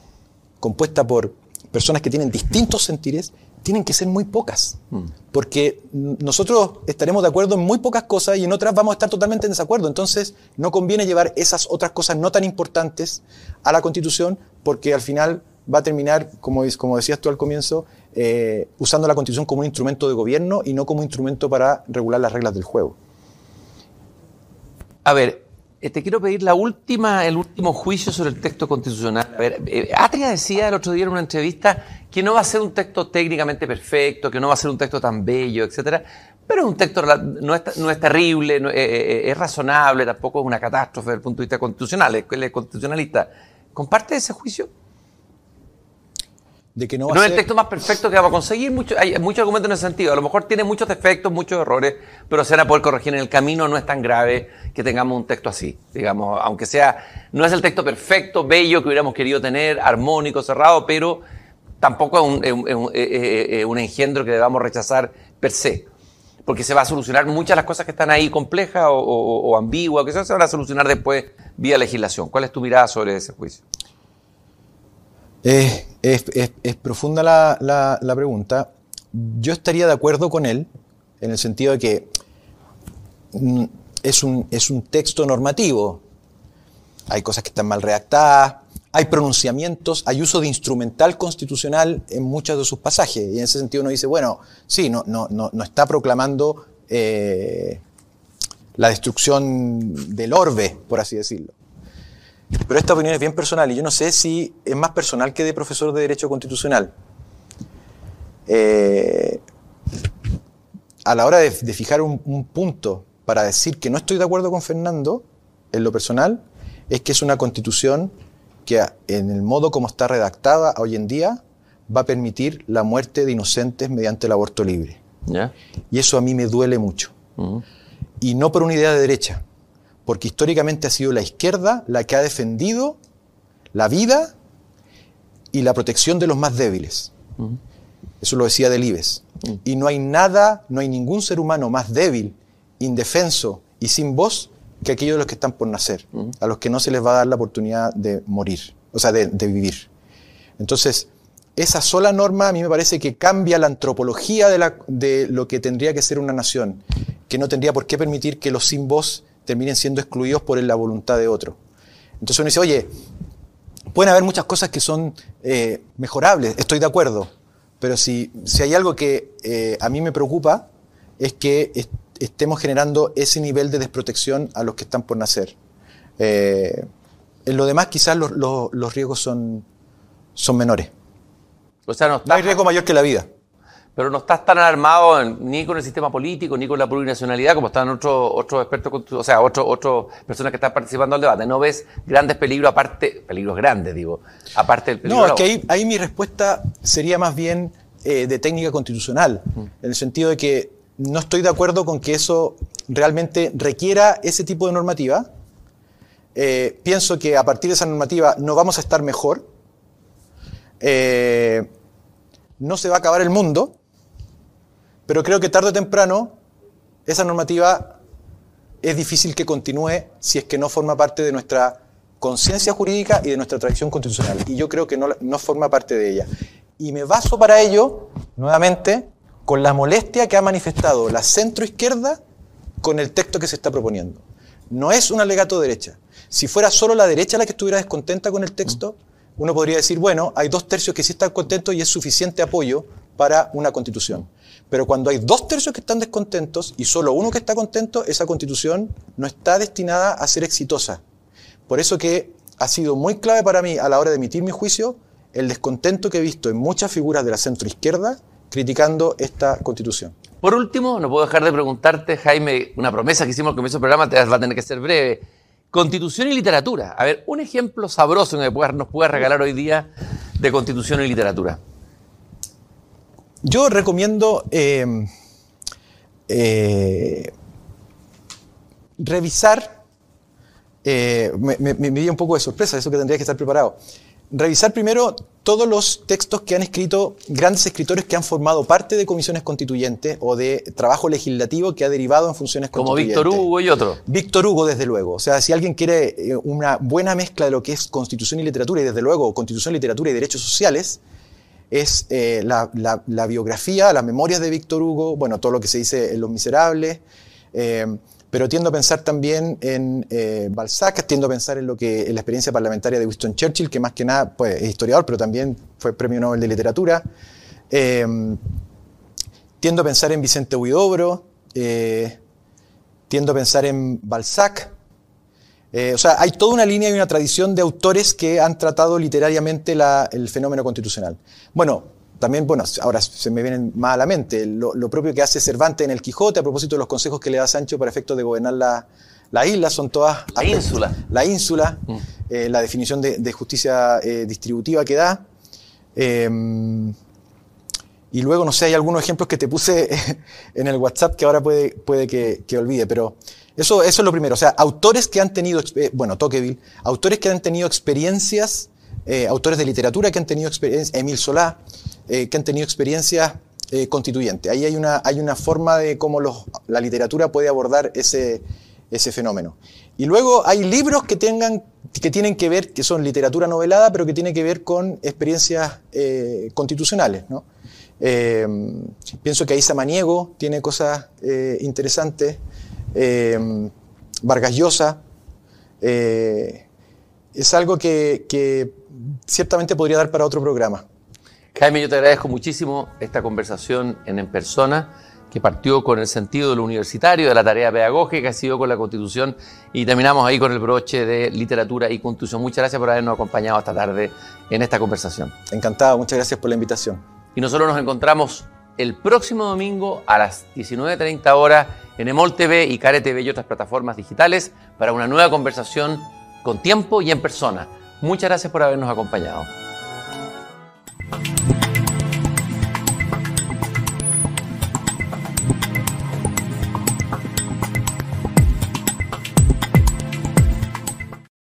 Speaker 2: compuesta por personas que tienen distintos sentires, tienen que ser muy pocas. Mm. Porque nosotros estaremos de acuerdo en muy pocas cosas y en otras vamos a estar totalmente en desacuerdo. Entonces, no conviene llevar esas otras cosas no tan importantes a la Constitución porque al final va a terminar, como, como decías tú al comienzo, eh, usando la Constitución como un instrumento de gobierno y no como instrumento para regular las reglas del juego.
Speaker 1: A ver, te quiero pedir la última, el último juicio sobre el texto constitucional. A ver, eh, Atria decía el otro día en una entrevista que no va a ser un texto técnicamente perfecto, que no va a ser un texto tan bello, etcétera, pero es un texto no es, es terrible, eh, es razonable, tampoco es una catástrofe desde el punto de vista constitucional, es constitucionalista. ¿Comparte ese juicio? No, es el texto más perfecto que vamos a conseguir. Mucho, hay muchos argumentos en ese sentido. A lo mejor tiene muchos defectos, muchos errores, pero se van a poder corregir en el camino. No es tan grave que tengamos un texto así. Digamos, aunque sea, no es el texto perfecto, bello que hubiéramos querido tener, armónico, cerrado, pero tampoco es un, engendro que debamos rechazar per se. Porque se va a solucionar muchas de las cosas que están ahí complejas o, ambiguas, que se van a solucionar después vía legislación. ¿Cuál es tu mirada sobre ese juicio?
Speaker 2: Es, profunda la, la, pregunta. Yo estaría de acuerdo con él en el sentido de que mm, es un, es un texto normativo. Hay cosas que están mal redactadas, hay pronunciamientos, hay uso de instrumental constitucional en muchos de sus pasajes. Y en ese sentido uno dice, bueno, sí, no, no, no, no está proclamando eh, la destrucción del orbe, por así decirlo. Pero esta opinión es bien personal y yo no sé si es más personal que de profesor de Derecho Constitucional. Eh, a la hora de, fijar un, punto para decir que no estoy de acuerdo con Fernando, en lo personal, es que es una constitución que en el modo como está redactada hoy en día va a permitir la muerte de inocentes mediante el aborto libre. Y eso a mí me duele mucho. Y no por una idea de derecha, porque históricamente ha sido la izquierda la que ha defendido la vida y la protección de los más débiles. Eso lo decía Delibes. Y no hay nada, no hay ningún ser humano más débil, indefenso y sin voz que aquellos de los que están por nacer, a los que no se les va a dar la oportunidad de morir, o sea, de, vivir. Entonces, esa sola norma a mí me parece que cambia la antropología de, la, de lo que tendría que ser una nación, que no tendría por qué permitir que los sin voz terminen siendo excluidos por la voluntad de otro. Entonces uno dice, oye, pueden haber muchas cosas que son eh, mejorables, estoy de acuerdo, pero si, si hay algo que eh, a mí me preocupa es que estemos generando ese nivel de desprotección a los que están por nacer. Eh, en lo demás quizás los, los, riesgos son, son menores. O sea, no, no hay riesgo mayor que la vida
Speaker 1: pero no estás tan armado ni con el sistema político, ni con la plurinacionalidad, como están otros otros expertos, o sea, otras personas que están participando del debate. No ves grandes peligros aparte, peligros grandes, digo, aparte del peligro.
Speaker 2: No, es que ahí, mi respuesta sería más bien eh, de técnica constitucional, en el sentido de que no estoy de acuerdo con que eso realmente requiera ese tipo de normativa. eh, pienso que a partir de esa normativa no vamos a estar mejor, eh, no se va a acabar el mundo, pero creo que tarde o temprano esa normativa es difícil que continúe si es que no forma parte de nuestra conciencia jurídica y de nuestra tradición constitucional. Y yo creo que no, no forma parte de ella. Y me baso para ello, nuevamente, con la molestia que ha manifestado la centroizquierda con el texto que se está proponiendo. No es un alegato derecha. Si fuera solo la derecha la que estuviera descontenta con el texto, uno podría decir, bueno, hay dos tercios que sí están contentos y es suficiente apoyo para una constitución. Pero cuando hay dos tercios que están descontentos y solo uno que está contento, esa constitución no está destinada a ser exitosa. Por eso que ha sido muy clave para mí a la hora de emitir mi juicio el descontento que he visto en muchas figuras de la centroizquierda criticando esta constitución.
Speaker 1: Por último, no puedo dejar de preguntarte, Jaime, una promesa que hicimos al comienzo del programa, te va a tener que ser breve. Constitución y literatura. A ver, un ejemplo sabroso que nos puedas regalar hoy día de constitución y literatura.
Speaker 2: Yo recomiendo eh, eh, revisar, eh, me, me, dio un poco de sorpresa, eso que tendría que estar preparado revisar primero todos los textos que han escrito grandes escritores que han formado parte de comisiones constituyentes o de trabajo legislativo que ha derivado en funciones constituyentes.
Speaker 1: Como Víctor Hugo y otro.
Speaker 2: Víctor Hugo, desde luego. O sea, si alguien quiere una buena mezcla de lo que es constitución y literatura, y desde luego constitución, literatura y derechos sociales, es eh, la, biografía, las memorias de Víctor Hugo, bueno, todo lo que se dice en Los Miserables. Eh, pero tiendo a pensar también en eh, Balzac, tiendo a pensar en lo que en la experiencia parlamentaria de Winston Churchill, que más que nada pues, es historiador, pero también fue premio Nobel de Literatura. Tiendo a pensar en Vicente Huidobro, tiendo a pensar en Balzac. O sea, hay toda una línea y una tradición de autores que han tratado literariamente el fenómeno constitucional. Bueno, también, bueno, ahora se me vienen más a la mente, lo, propio que hace Cervantes en el Quijote a propósito de los consejos que le da Sancho para efecto de gobernar la, la isla, son todas...
Speaker 1: La ínsula.
Speaker 2: La ínsula, mm. eh, la definición de, justicia eh, distributiva que da. Em, y luego, no sé, hay algunos ejemplos que te puse en el WhatsApp que ahora puede, puede que, que olvide, pero eso, eso es lo primero. O sea, autores que han tenido, bueno, Tocqueville, autores que han tenido experiencias, eh, autores de literatura que han tenido experiencias, Emil Solá, eh, que han tenido experiencias eh, constituyentes. Ahí hay una, hay una forma de cómo los, la literatura puede abordar ese, ese fenómeno. Y luego hay libros que, tengan, que tienen que ver, que son literatura novelada, pero que tienen que ver con experiencias eh, constitucionales. ¿no? pienso que ahí Samaniego tiene cosas interesantes. Vargas Llosa. es algo que, que ciertamente podría dar para otro programa.
Speaker 1: Jaime, yo te agradezco muchísimo esta conversación en, en persona que partió con el sentido de lo universitario, de la tarea pedagógica, sido con la Constitución y terminamos ahí con el broche de literatura y Constitución. Muchas gracias por habernos acompañado esta tarde en esta conversación.
Speaker 2: Encantado, muchas gracias por la invitación.
Speaker 1: Y nosotros nos encontramos el próximo domingo a las 19.30 horas en Emol TV y Care TV y otras plataformas digitales para una nueva conversación con tiempo y en persona. Muchas gracias por habernos acompañado.